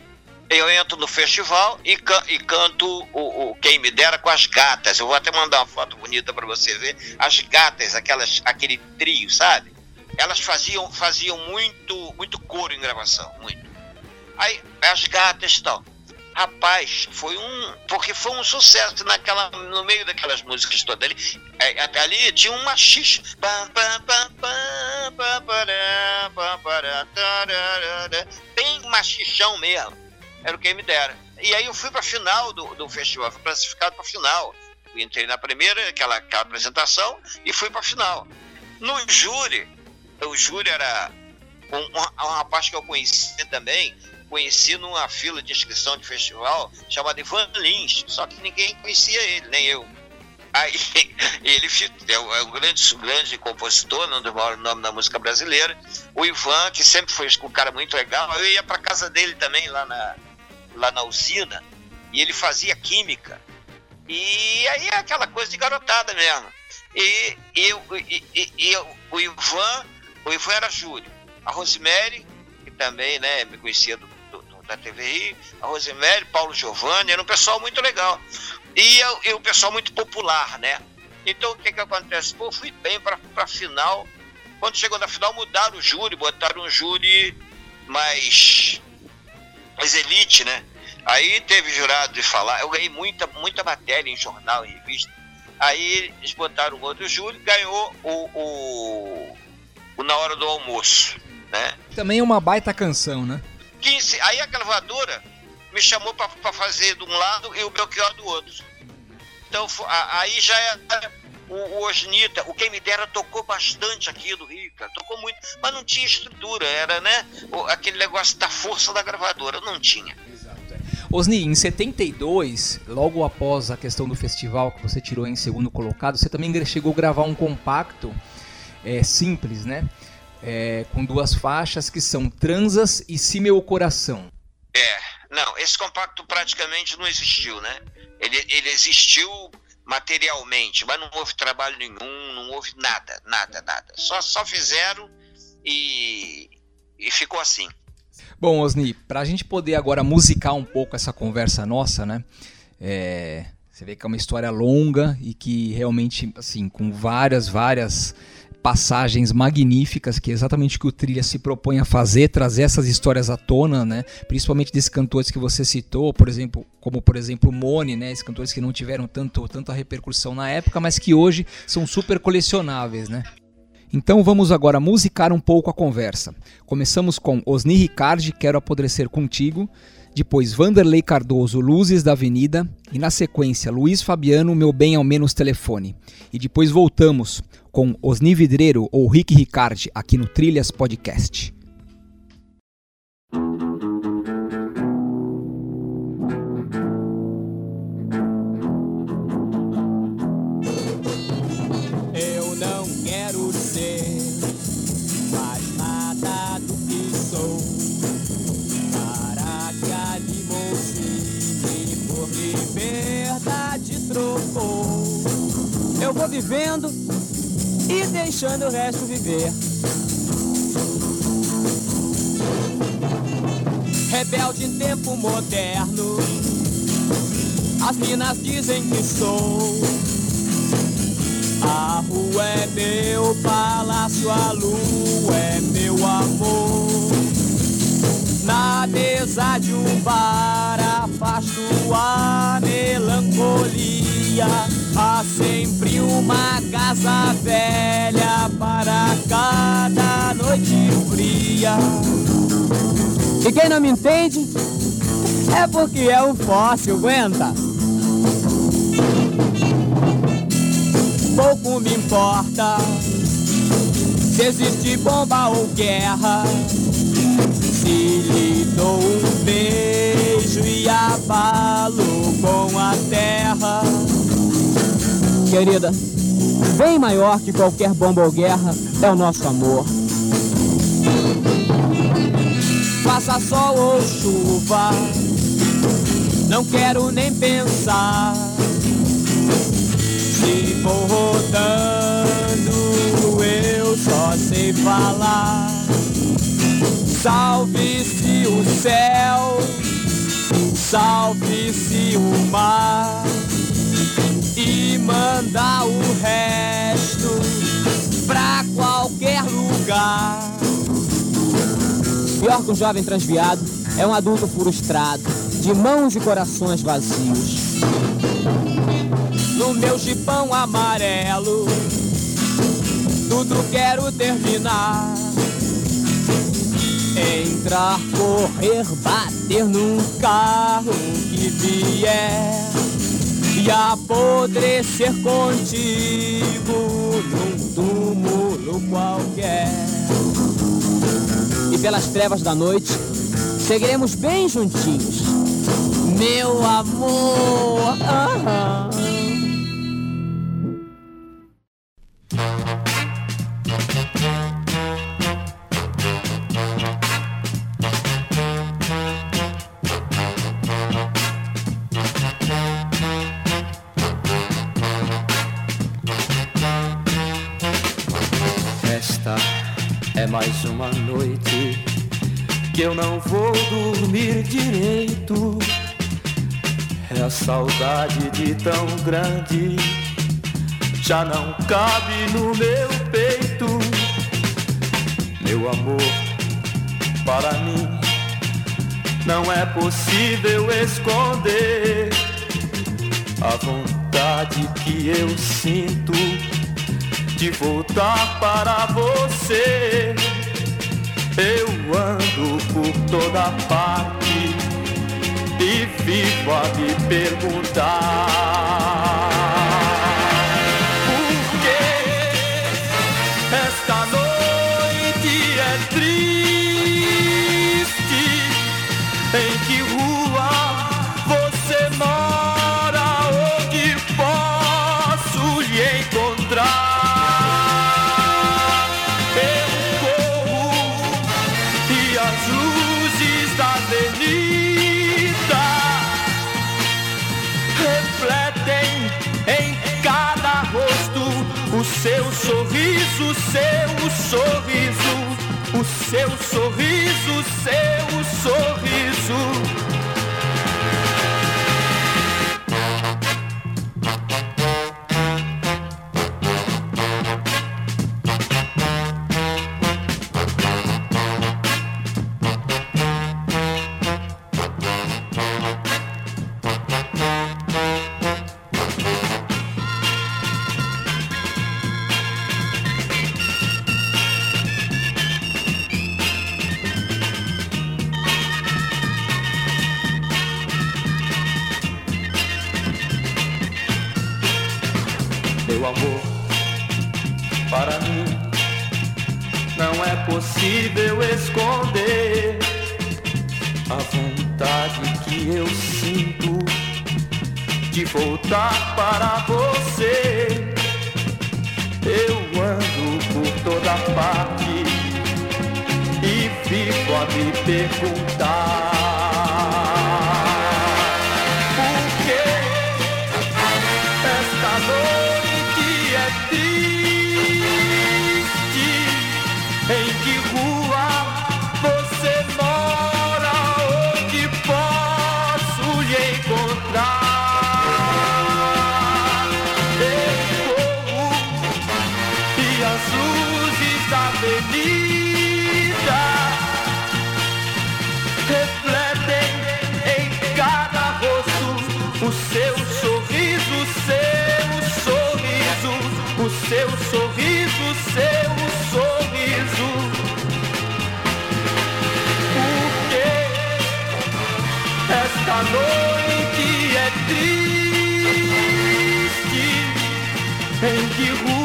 eu entro no festival e, can, e canto o, o, Quem Me Dera com as gatas. Eu vou até mandar uma foto bonita para você ver. As gatas, aquelas, aquele trio, sabe? Elas faziam, faziam muito, muito coro em gravação, muito. Aí as gatas e tal. Rapaz, foi um. Porque foi um sucesso naquela, no meio daquelas músicas todas ali. É, ali tinha um machista. Bem machichão mesmo. Era o que me dera. E aí eu fui para a final do, do festival, fui classificado para a final. entrei na primeira, aquela, aquela apresentação, e fui para a final. No júri, o júri era um, um, um rapaz que eu conhecia também, conheci numa fila de inscrição de festival chamada Ivan Lins, só que ninguém conhecia ele, nem eu. Aí ele é, é um grande, grande compositor, não demora o nome da música brasileira. O Ivan, que sempre foi um cara muito legal, eu ia para casa dele também lá na, lá na usina, e ele fazia química. E aí é aquela coisa de garotada mesmo. E, e, e, e, e o Ivan, o Ivan era Júlio. A Rosemary, que também né, me conhecia do, da TVI, a Rosemary, Paulo Giovanni, era um pessoal muito legal. E, e o pessoal muito popular, né? Então o que que acontece? Pô, fui bem para a final. Quando chegou na final, mudaram o júri, botaram um júri mais, mais elite, né? Aí teve jurado de falar, eu ganhei muita, muita matéria em jornal, em revista. Aí eles botaram outro júri, ganhou o, o, o Na Hora do Almoço, né? Também é uma baita canção, né? 15, aí a gravadora me chamou para fazer de um lado e o Belchior do outro. Então aí já é o, o Osnita, o Quem Me Dera tocou bastante aqui do Rio, cara, tocou muito, mas não tinha estrutura, era né, aquele negócio da força da gravadora, não tinha. É. Osni, em 72, logo após a questão do festival que você tirou em segundo colocado, você também chegou a gravar um compacto é, simples, né? É, com duas faixas que são Transas e Se Meu Coração. É, não, esse compacto praticamente não existiu, né? Ele, ele existiu materialmente, mas não houve trabalho nenhum, não houve nada, nada, nada. Só, só fizeram e, e ficou assim. Bom, Osni, para a gente poder agora musicar um pouco essa conversa nossa, né? É, você vê que é uma história longa e que realmente, assim, com várias, várias passagens magníficas, que é exatamente o que o Trilha se propõe a fazer, trazer essas histórias à tona, né? Principalmente desses cantores que você citou, por exemplo, como por exemplo Mone, né? Esses cantores que não tiveram tanto, tanta repercussão na época, mas que hoje são super colecionáveis, né? Então vamos agora musicar um pouco a conversa. Começamos com Osni Ricardi, Quero Apodrecer Contigo, depois Vanderlei Cardoso, Luzes da Avenida, e na sequência Luiz Fabiano, Meu Bem ao Menos Telefone. E depois voltamos com Osni Vidreiro ou Rick Ricardi aqui no Trilhas Podcast. Eu vou vivendo e deixando o resto viver. Rebelde em tempo moderno, as minas dizem que sou. A rua é meu palácio, a lua é meu amor. Na mesa de um bar afasto a melancolia Há sempre uma casa velha para cada noite fria. E quem não me entende é porque é um fóssil, aguenta. Pouco me importa se existe bomba ou guerra. Se lhe dou um beijo e abalo com a terra. Querida, bem maior que qualquer bomba ou guerra é o nosso amor. Faça sol ou chuva, não quero nem pensar. Se for rodando, eu só sei falar. Salve-se o céu, salve-se o mar e mandar o resto pra qualquer lugar. Pior que um jovem transviado é um adulto frustrado, de mãos e corações vazios. No meu jipão amarelo, tudo quero terminar. Entrar, correr, bater num carro que vier e apodrecer contigo num túmulo qualquer. E pelas trevas da noite seguiremos bem juntinhos, meu amor. Direito. É a saudade de tão grande, já não cabe no meu peito. Meu amor, para mim, não é possível esconder a vontade que eu sinto de voltar para você. Eu ando por toda parte e vivo a me perguntar. say. De voltar para você. Eu ando por toda parte e fico a me perguntar. Em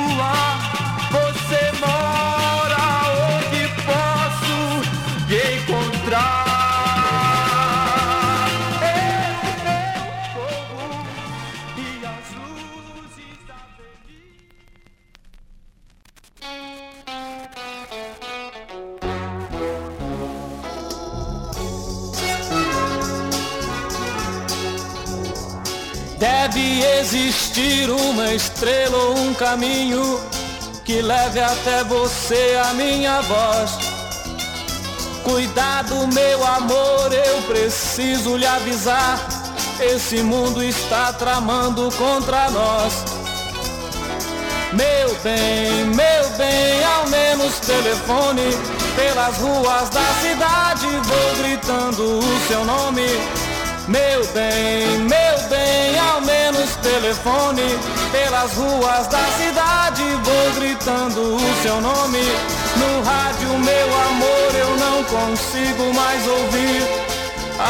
caminho que leve até você a minha voz. Cuidado, meu amor, eu preciso lhe avisar. Esse mundo está tramando contra nós. Meu bem, meu bem, ao menos telefone pelas ruas da cidade, vou gritando o seu nome. Meu bem, meu bem, ao menos telefone pelas ruas da cidade, vou gritando o seu nome. No rádio, meu amor, eu não consigo mais ouvir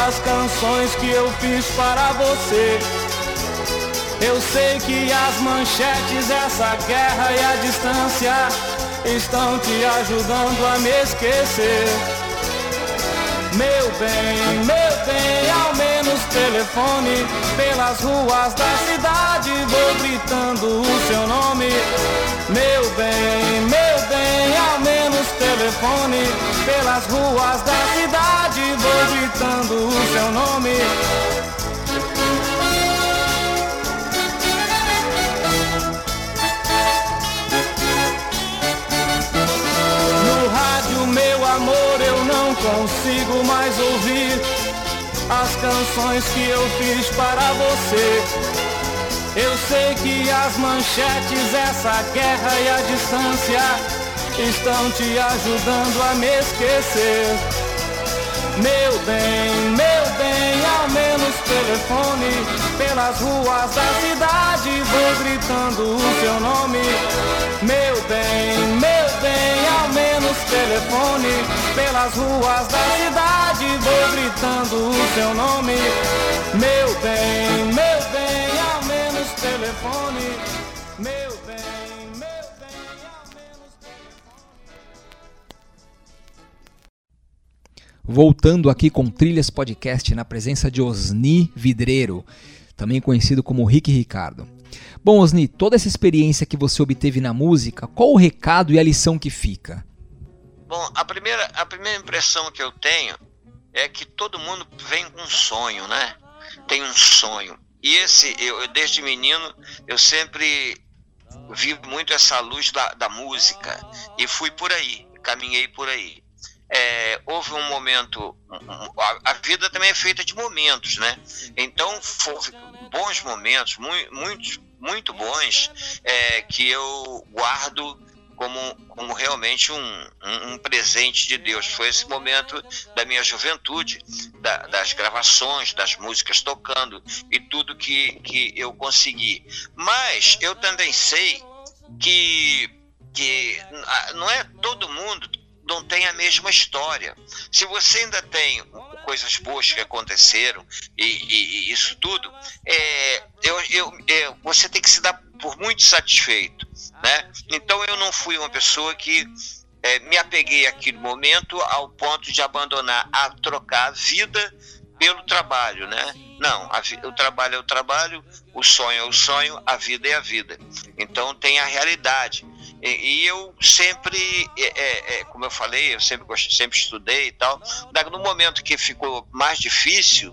as canções que eu fiz para você. Eu sei que as manchetes, essa guerra e a distância estão te ajudando a me esquecer. Meu bem, meu bem, ao menos telefone pelas ruas da cidade, vou gritando o seu nome. Meu bem, meu bem, ao menos telefone pelas ruas da cidade, vou gritando o seu nome. Consigo mais ouvir as canções que eu fiz para você. Eu sei que as manchetes, essa guerra e a distância estão te ajudando a me esquecer. Meu bem, meu bem, ao menos telefone pelas ruas da cidade, vou gritando o seu nome. Meu bem, meu telefone pelas ruas da cidade, vou gritando o seu nome. Meu bem, meu bem, ao menos telefone. Meu bem, meu bem, ao menos Voltando aqui com Trilhas Podcast na presença de Osni Vidreiro, também conhecido como Rick Ricardo. Bom, Osni, toda essa experiência que você obteve na música, qual o recado e a lição que fica? Bom, a primeira, a primeira impressão que eu tenho é que todo mundo vem com um sonho, né? Tem um sonho. E esse, eu desde menino, eu sempre vi muito essa luz da, da música e fui por aí, caminhei por aí. É, houve um momento, a, a vida também é feita de momentos, né? Então, houve bons momentos, muito, muito, muito bons, é, que eu guardo como, como realmente um, um, um presente de Deus. Foi esse momento da minha juventude, da- das gravações, das músicas tocando e tudo que, que eu consegui. Mas eu também sei que, que ah, não é todo mundo não tem a mesma história. Se você ainda tem coisas boas que aconteceram e, e- e isso tudo, é, eu, eu- eu- você tem que se dar por muito satisfeito, né? Então eu não fui uma pessoa que é, me apeguei àquele momento ao ponto de abandonar, a trocar a vida pelo trabalho, né? Não, a o trabalho é o trabalho, o sonho é o sonho, a vida é a vida. Então tem a realidade. E, e eu sempre, é, é, é, como eu falei, eu sempre sempre estudei e tal. No momento que ficou mais difícil,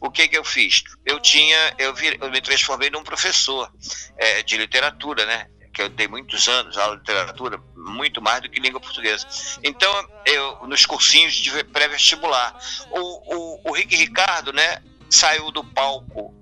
o que que eu fiz? Eu tinha, eu, vi, eu me transformei num professor é, de literatura, né? Que eu dei muitos anos aula de literatura, muito mais do que língua portuguesa. Então, eu nos cursinhos de pré-vestibular, o, o, o Rick Ricardo, né? Saiu do palco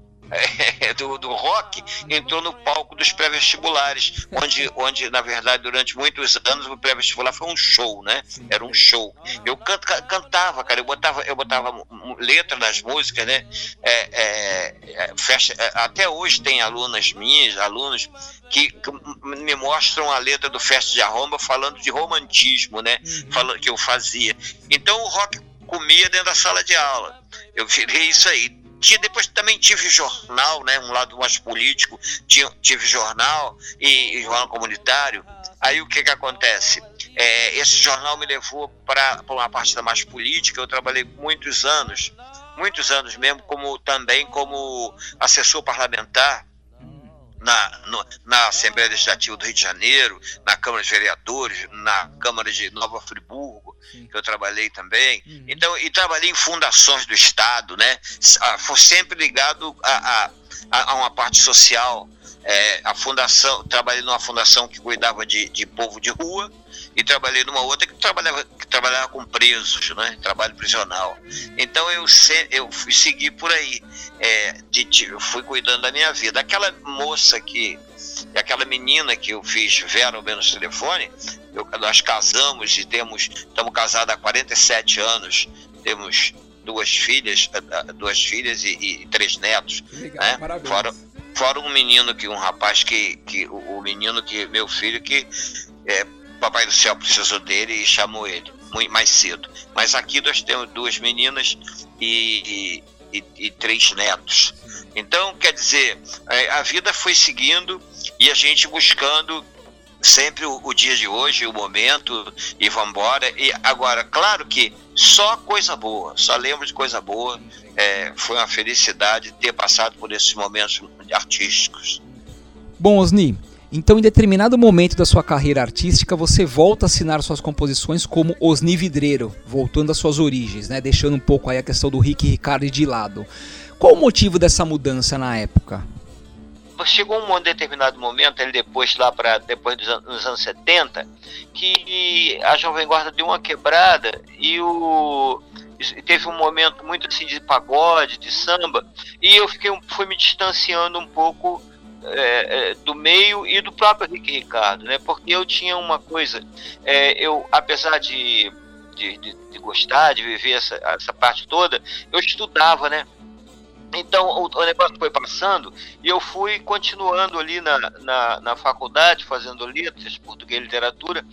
é, do, do rock entrou no palco dos pré-vestibulares, onde, onde, na verdade, durante muitos anos o pré-vestibular foi um show, né? Era um show. Eu can- ca- cantava, cara, eu botava, eu botava letra nas músicas, né? É, é, é, festa- é, até hoje tem alunas minhas, alunos, que, que me mostram a letra do Festa de Arromba falando de romantismo, né? Falando que eu fazia. Então o rock comia dentro da sala de aula. Eu virei isso aí. Tinha, depois também tive jornal, né, um lado mais político, tinha, tive jornal e, e jornal comunitário. Aí o que que acontece? É, esse jornal me levou para uma parte mais política. Eu trabalhei muitos anos, muitos anos mesmo, como também como assessor parlamentar na, no- na Assembleia Legislativa do Rio de Janeiro, na Câmara de Vereadores, na Câmara de Nova Friburgo, que eu trabalhei também. Então, e trabalhei em fundações do Estado, né? Ah, Foi sempre ligado a, a- a uma parte social. É, a fundação, trabalhei numa fundação que cuidava de, de povo de rua e trabalhei numa outra que trabalhava, que trabalhava com presos, né? Trabalho prisional. Então eu, se, eu fui seguir por aí. É, de, eu fui cuidando da minha vida. Aquela moça que, aquela menina que eu fiz Vera ao menos telefone, eu- nós casamos e temos, estamos casados há 47 anos, temos duas filhas, eh, eh, duas filhas e, e três netos, Legal, né? parabéns. Fora, fora um menino que um rapaz que, que o, o menino que meu filho que é, papai do céu precisou dele e chamou ele muito mais cedo. Mas aqui nós temos duas meninas e, e, e três netos. Então, quer dizer, é, a vida foi seguindo e a gente buscando sempre o, o dia de hoje, o momento, e vamos embora. E agora, claro que só coisa boa, só lembro de coisa boa. É, foi uma felicidade ter passado por esses momentos artísticos. Bom, Osni, então em determinado momento da sua carreira artística você volta a assinar suas composições como Osni Vidreiro, voltando às suas origens, né? Deixando um pouco aí a questão do Rick Ricardo de lado. Qual o motivo dessa mudança na época? Chegou um determinado momento, ele depois lá para depois dos anos, anos 70, que a Jovem Guarda deu uma quebrada e o teve um momento muito assim de pagode, de samba, e eu fiquei fui me distanciando um pouco é, é, do meio e do próprio Henrique Ricardo, né? Porque eu tinha uma coisa, é, eu apesar de, de, de, de, gostar, de viver essa, essa parte toda, eu estudava, né? Então o, o, negócio foi passando e eu fui continuando ali na, na, na faculdade, fazendo letras, português e literatura,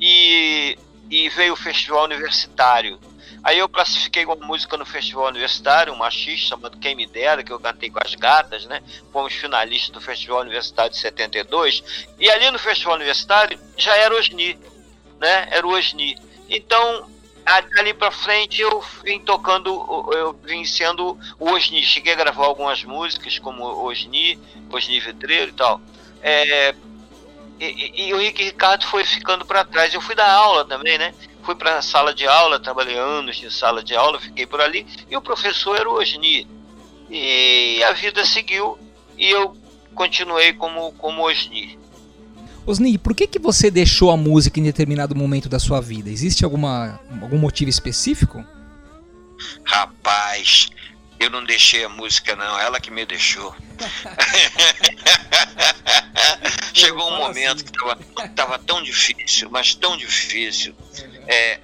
e, e veio o festival universitário. Aí eu classifiquei uma música no festival universitário, um machista chamado Quem Me Dera, que eu cantei com as gatas, né? Fomos finalistas do festival universitário de 72. E ali no festival universitário já era Osni, né? Era o Osni. Então ali para frente eu vim tocando, eu vim sendo o Osni. Cheguei a gravar algumas músicas como Osni, Osni Vidreiro e tal. É, e, e, o Henrique Ricardo foi ficando para trás. Eu fui dar aula também, né? Fui para a sala de aula, trabalhei anos em sala de aula, fiquei por ali. E o professor era o Osni. E a vida seguiu e eu continuei como, como Osni. Osni, por que, que você deixou a música em determinado momento da sua vida? Existe alguma, algum motivo específico? Rapaz, eu não deixei a música, não, ela que me deixou. Chegou um momento assim. que estava tão difícil, mas tão difícil. É,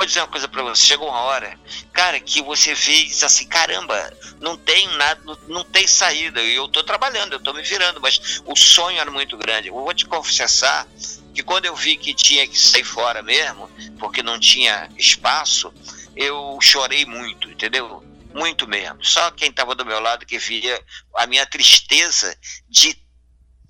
vou dizer uma coisa para você, chegou uma hora, cara, que você fez assim, caramba, não tem nada, não tem saída. E eu tô trabalhando, eu tô me virando, mas o sonho era muito grande. Eu vou te confessar que quando eu vi que tinha que sair fora mesmo, porque não tinha espaço, eu chorei muito, entendeu? Muito mesmo. Só quem estava do meu lado que via a minha tristeza de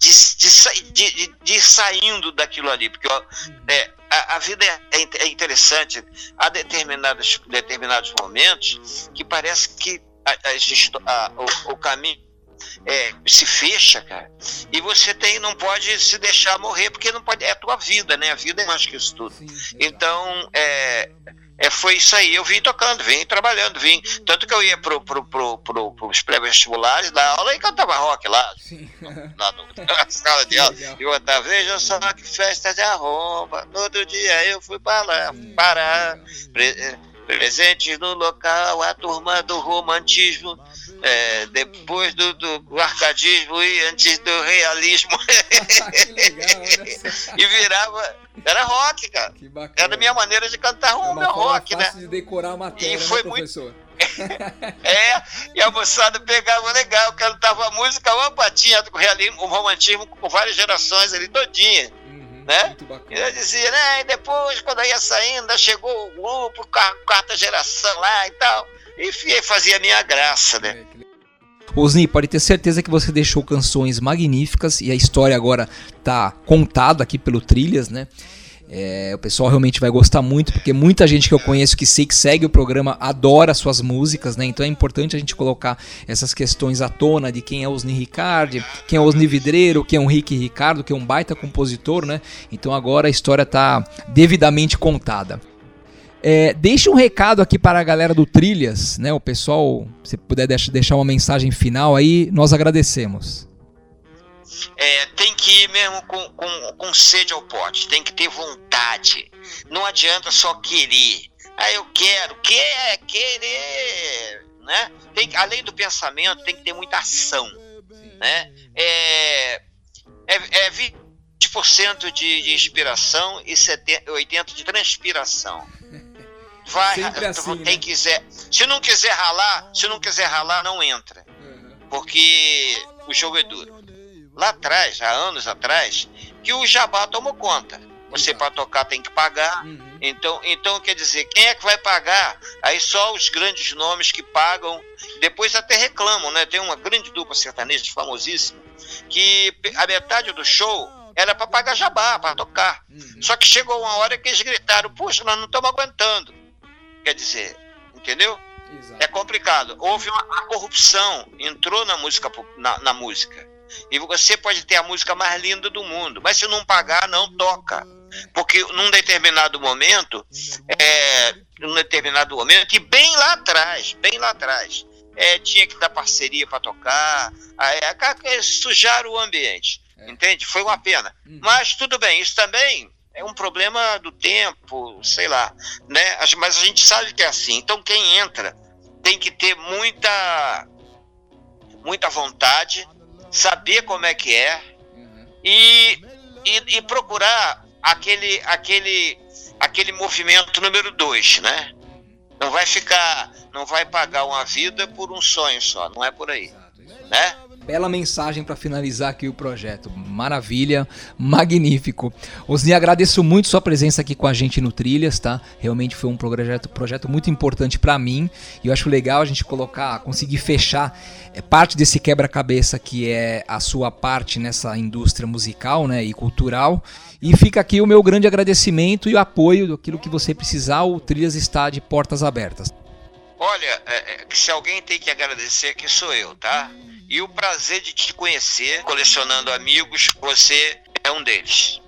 de, de, de, de, saindo daquilo ali, porque ó, é, a, a, vida é, é, é, interessante. Há determinados, determinados momentos que parece que a, a, o, o, caminho é, se fecha, cara, e você tem, não pode se deixar morrer, porque não pode, é a tua vida, né? A vida é mais que isso tudo. Então, é, é, foi isso aí. Eu vim tocando, vim trabalhando, vim. Tanto que eu ia pro, pro, pro, pro, pros pré-vestibulares da aula e cantava rock lá, lá no, na sala de aula. E eu cantava, veja só que festa de arromba. No outro dia eu fui para lá, parar. Pre presente no local, a turma do romantismo, é, depois do, do, arcadismo e antes do realismo. legal, e virava era rock, cara. Que bacana. Era a minha maneira de cantar é meu rock, né? de decorar a matéria, e né, foi né, professor? Muito... é, e a moçada pegava legal, cantava a música, uma patinha com o romantismo com várias gerações ali todinha. Uhum, né? E eu dizia, né? E depois, quando ia saindo, chegou o grupo, quarta geração lá e tal. E fazia a minha graça, né? É, Osni, pode ter certeza que você deixou canções magníficas e a história agora tá contada aqui pelo Trilhas, né? É, o pessoal realmente vai gostar muito, porque muita gente que eu conheço que sei que segue o programa adora suas músicas, né? Então é importante a gente colocar essas questões à tona de quem é Osni Ricardi, quem é Osni Vidreiro, quem é o Rick Ricardo, que é um baita compositor, né? Então agora a história está devidamente contada. É, deixa um recado aqui para a galera do Trilhas, né? O pessoal, se puder deixar uma mensagem final aí, nós agradecemos. É, tem que ir mesmo com, com, com sede ao pote, tem que ter vontade. Não adianta só querer. Ah, eu quero, quer, querer, né? Tem, além do pensamento, tem que ter muita ação, né? É, é, é 20% de, de inspiração e 70, 80% de transpiração. Vai, assim, quem né? quiser. Se não quiser ralar, se não quiser ralar, não entra. Porque o jogo é duro. Lá atrás, há anos atrás, que o jabá tomou conta. Você para tocar tem que pagar. Uhum. Então, então quer dizer, quem é que vai pagar? Aí só os grandes nomes que pagam. Depois até reclamam, né? Tem uma grande dupla sertaneja famosíssima que a metade do show era para pagar jabá, para tocar. Uhum. Só que chegou uma hora que eles gritaram: Puxa, nós não estamos aguentando. Quer dizer, entendeu? Exato. É complicado. Houve uma, uma, corrupção, entrou na música, na, na música. E você pode ter a música mais linda do mundo, mas se não pagar, não toca. Porque num determinado momento, é, num determinado momento, e bem lá atrás, bem lá atrás, é, tinha que dar parceria para tocar, é, sujar o ambiente, é. entende? Foi uma pena. Uhum. Mas tudo bem, isso também é um problema do tempo, sei lá, né? Mas a gente sabe que é assim. Então quem entra tem que ter muita muita vontade, saber como é que é uhum. e, e, e, procurar aquele aquele aquele movimento número dois, né? Não vai ficar, não vai pagar uma vida por um sonho só, não é por aí, né? Bela mensagem para finalizar aqui o projeto. Maravilha, magnífico. Osni, agradeço muito sua presença aqui com a gente no Trilhas, tá? Realmente foi um projeto, projeto muito importante para mim e eu acho legal a gente colocar, conseguir fechar é, parte desse quebra-cabeça que é a sua parte nessa indústria musical, né, e cultural. E fica aqui o meu grande agradecimento e o apoio daquilo que você precisar. O Trilhas está de portas abertas. Olha, é, é, se alguém tem que agradecer, que sou eu, tá? E o prazer de te conhecer, colecionando amigos, você é um deles.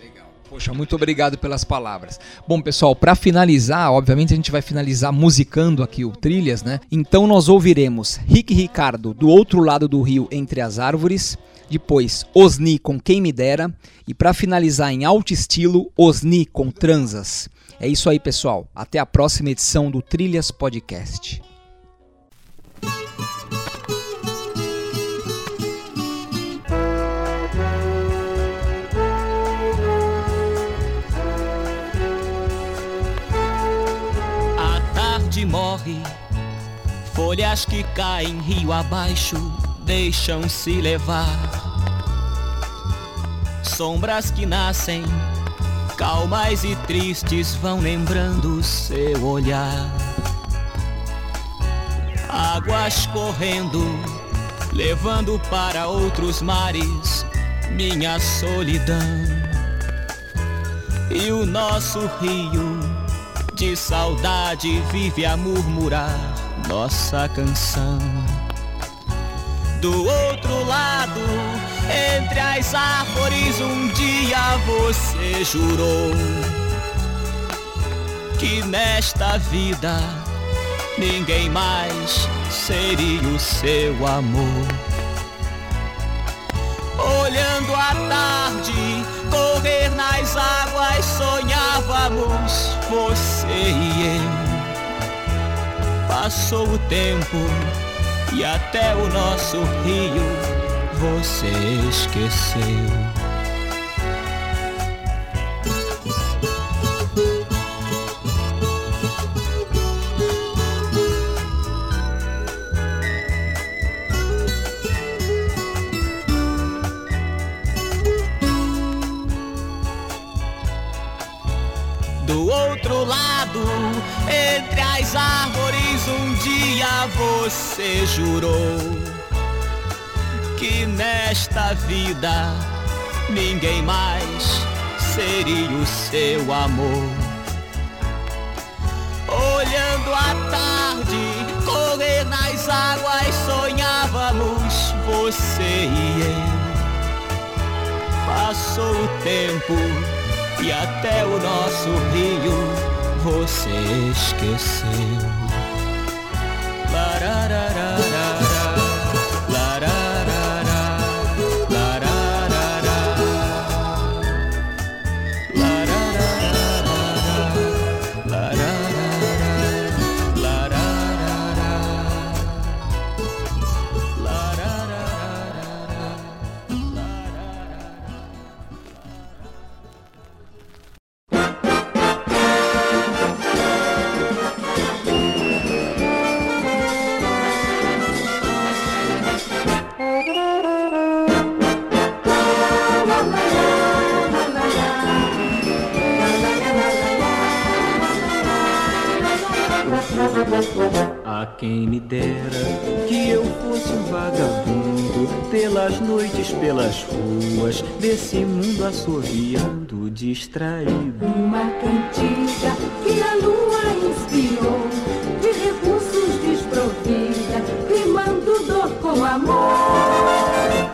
Poxa, muito obrigado pelas palavras. Bom, pessoal, para finalizar, obviamente a gente vai finalizar musicando aqui o Trilhas, né? Então nós ouviremos Rick Ricardo do outro lado do rio entre as árvores, depois Osni com Quem Me Dera e para finalizar em alto estilo, Osni com Transas. É isso aí, pessoal. Até a próxima edição do Trilhas Podcast. Folhas que caem rio abaixo deixam-se levar. Sombras que nascem, calmas e tristes, vão lembrando seu olhar. Águas correndo, levando para outros mares minha solidão. E o nosso rio de saudade vive a murmurar nossa canção. Do outro lado, entre as árvores, um dia você jurou que nesta vida ninguém mais seria o seu amor. Olhando a tarde correr nas águas, sonhávamos você e eu. Passou o tempo e até o nosso rio você esqueceu. Outro lado, entre as árvores, um dia você jurou que nesta vida ninguém mais seria o seu amor. Olhando a tarde correr nas águas, sonhávamos você e eu. Passou o tempo e até o nosso rio você esqueceu. Assoviando, distraído. Uma cantiga que a lua inspirou, de recursos desprovida, rimando dor com amor.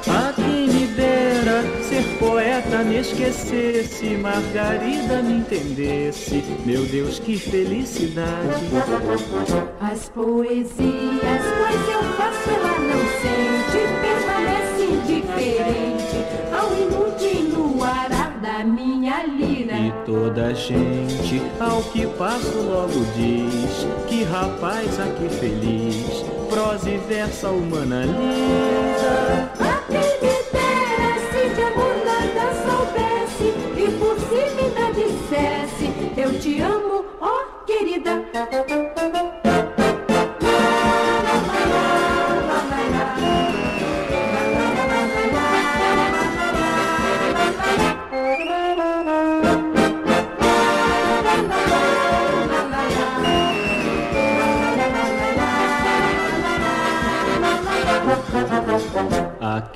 A quem me dera ser poeta, me esquecesse, Margarida me entendesse. Meu Deus, que felicidade. As poesias, pois eu faço, ela não sente, permanece indiferente ao inútil toda gente, ao que passo, logo diz: Que rapaz, aqui feliz, prosa e versa humana linda.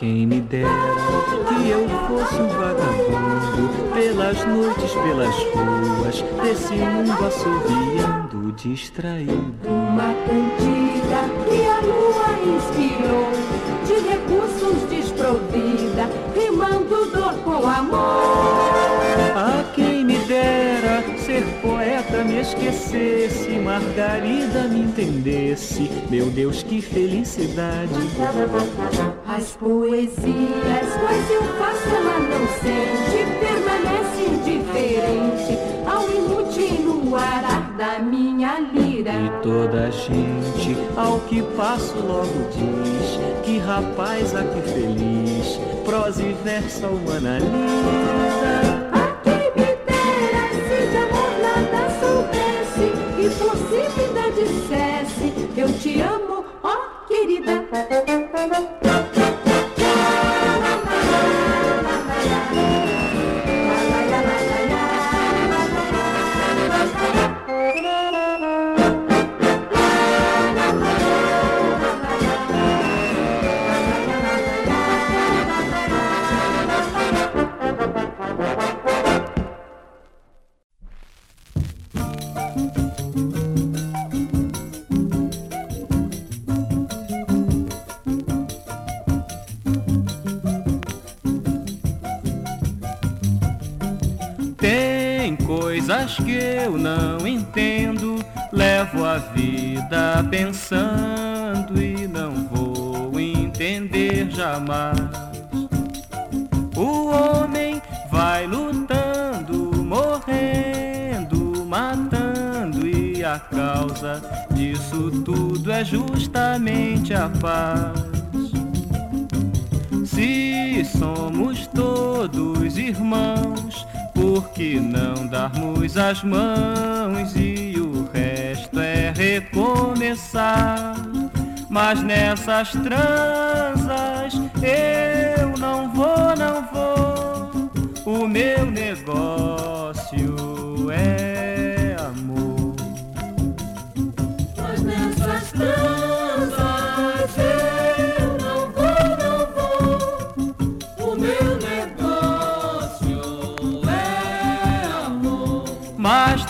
Quem me dera que eu fosse um vagabundo pelas noites, pelas ruas desse mundo assoviando, distraído. Uma cantiga que a lua inspirou, Margarida me entendesse. Meu Deus, que felicidade! As poesias, pois eu faço, ela não sente, permanece indiferente ao inútil arar da minha lira. E toda gente, ao que passo, logo diz: Que rapaz, aqui feliz, prosa e versa humana linda. Justamente a paz. Se somos todos irmãos, por que não darmos as mãos e o resto é recomeçar? Mas nessas transas eu não vou, não vou. O meu negócio é amor. Mas nessas transas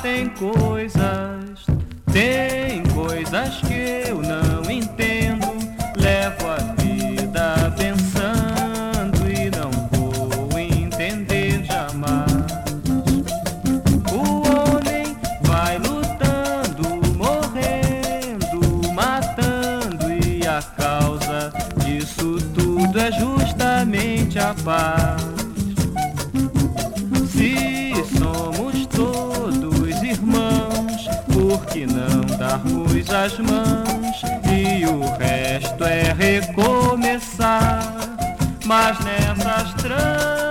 tem coisas, tem coisas que eu não entendo. Levo a vida pensando e não vou entender jamais. O homem vai lutando, morrendo, matando e a causa disso tudo é justamente a paz. Que não darmos as mãos e o resto é recomeçar? Mas nessas trans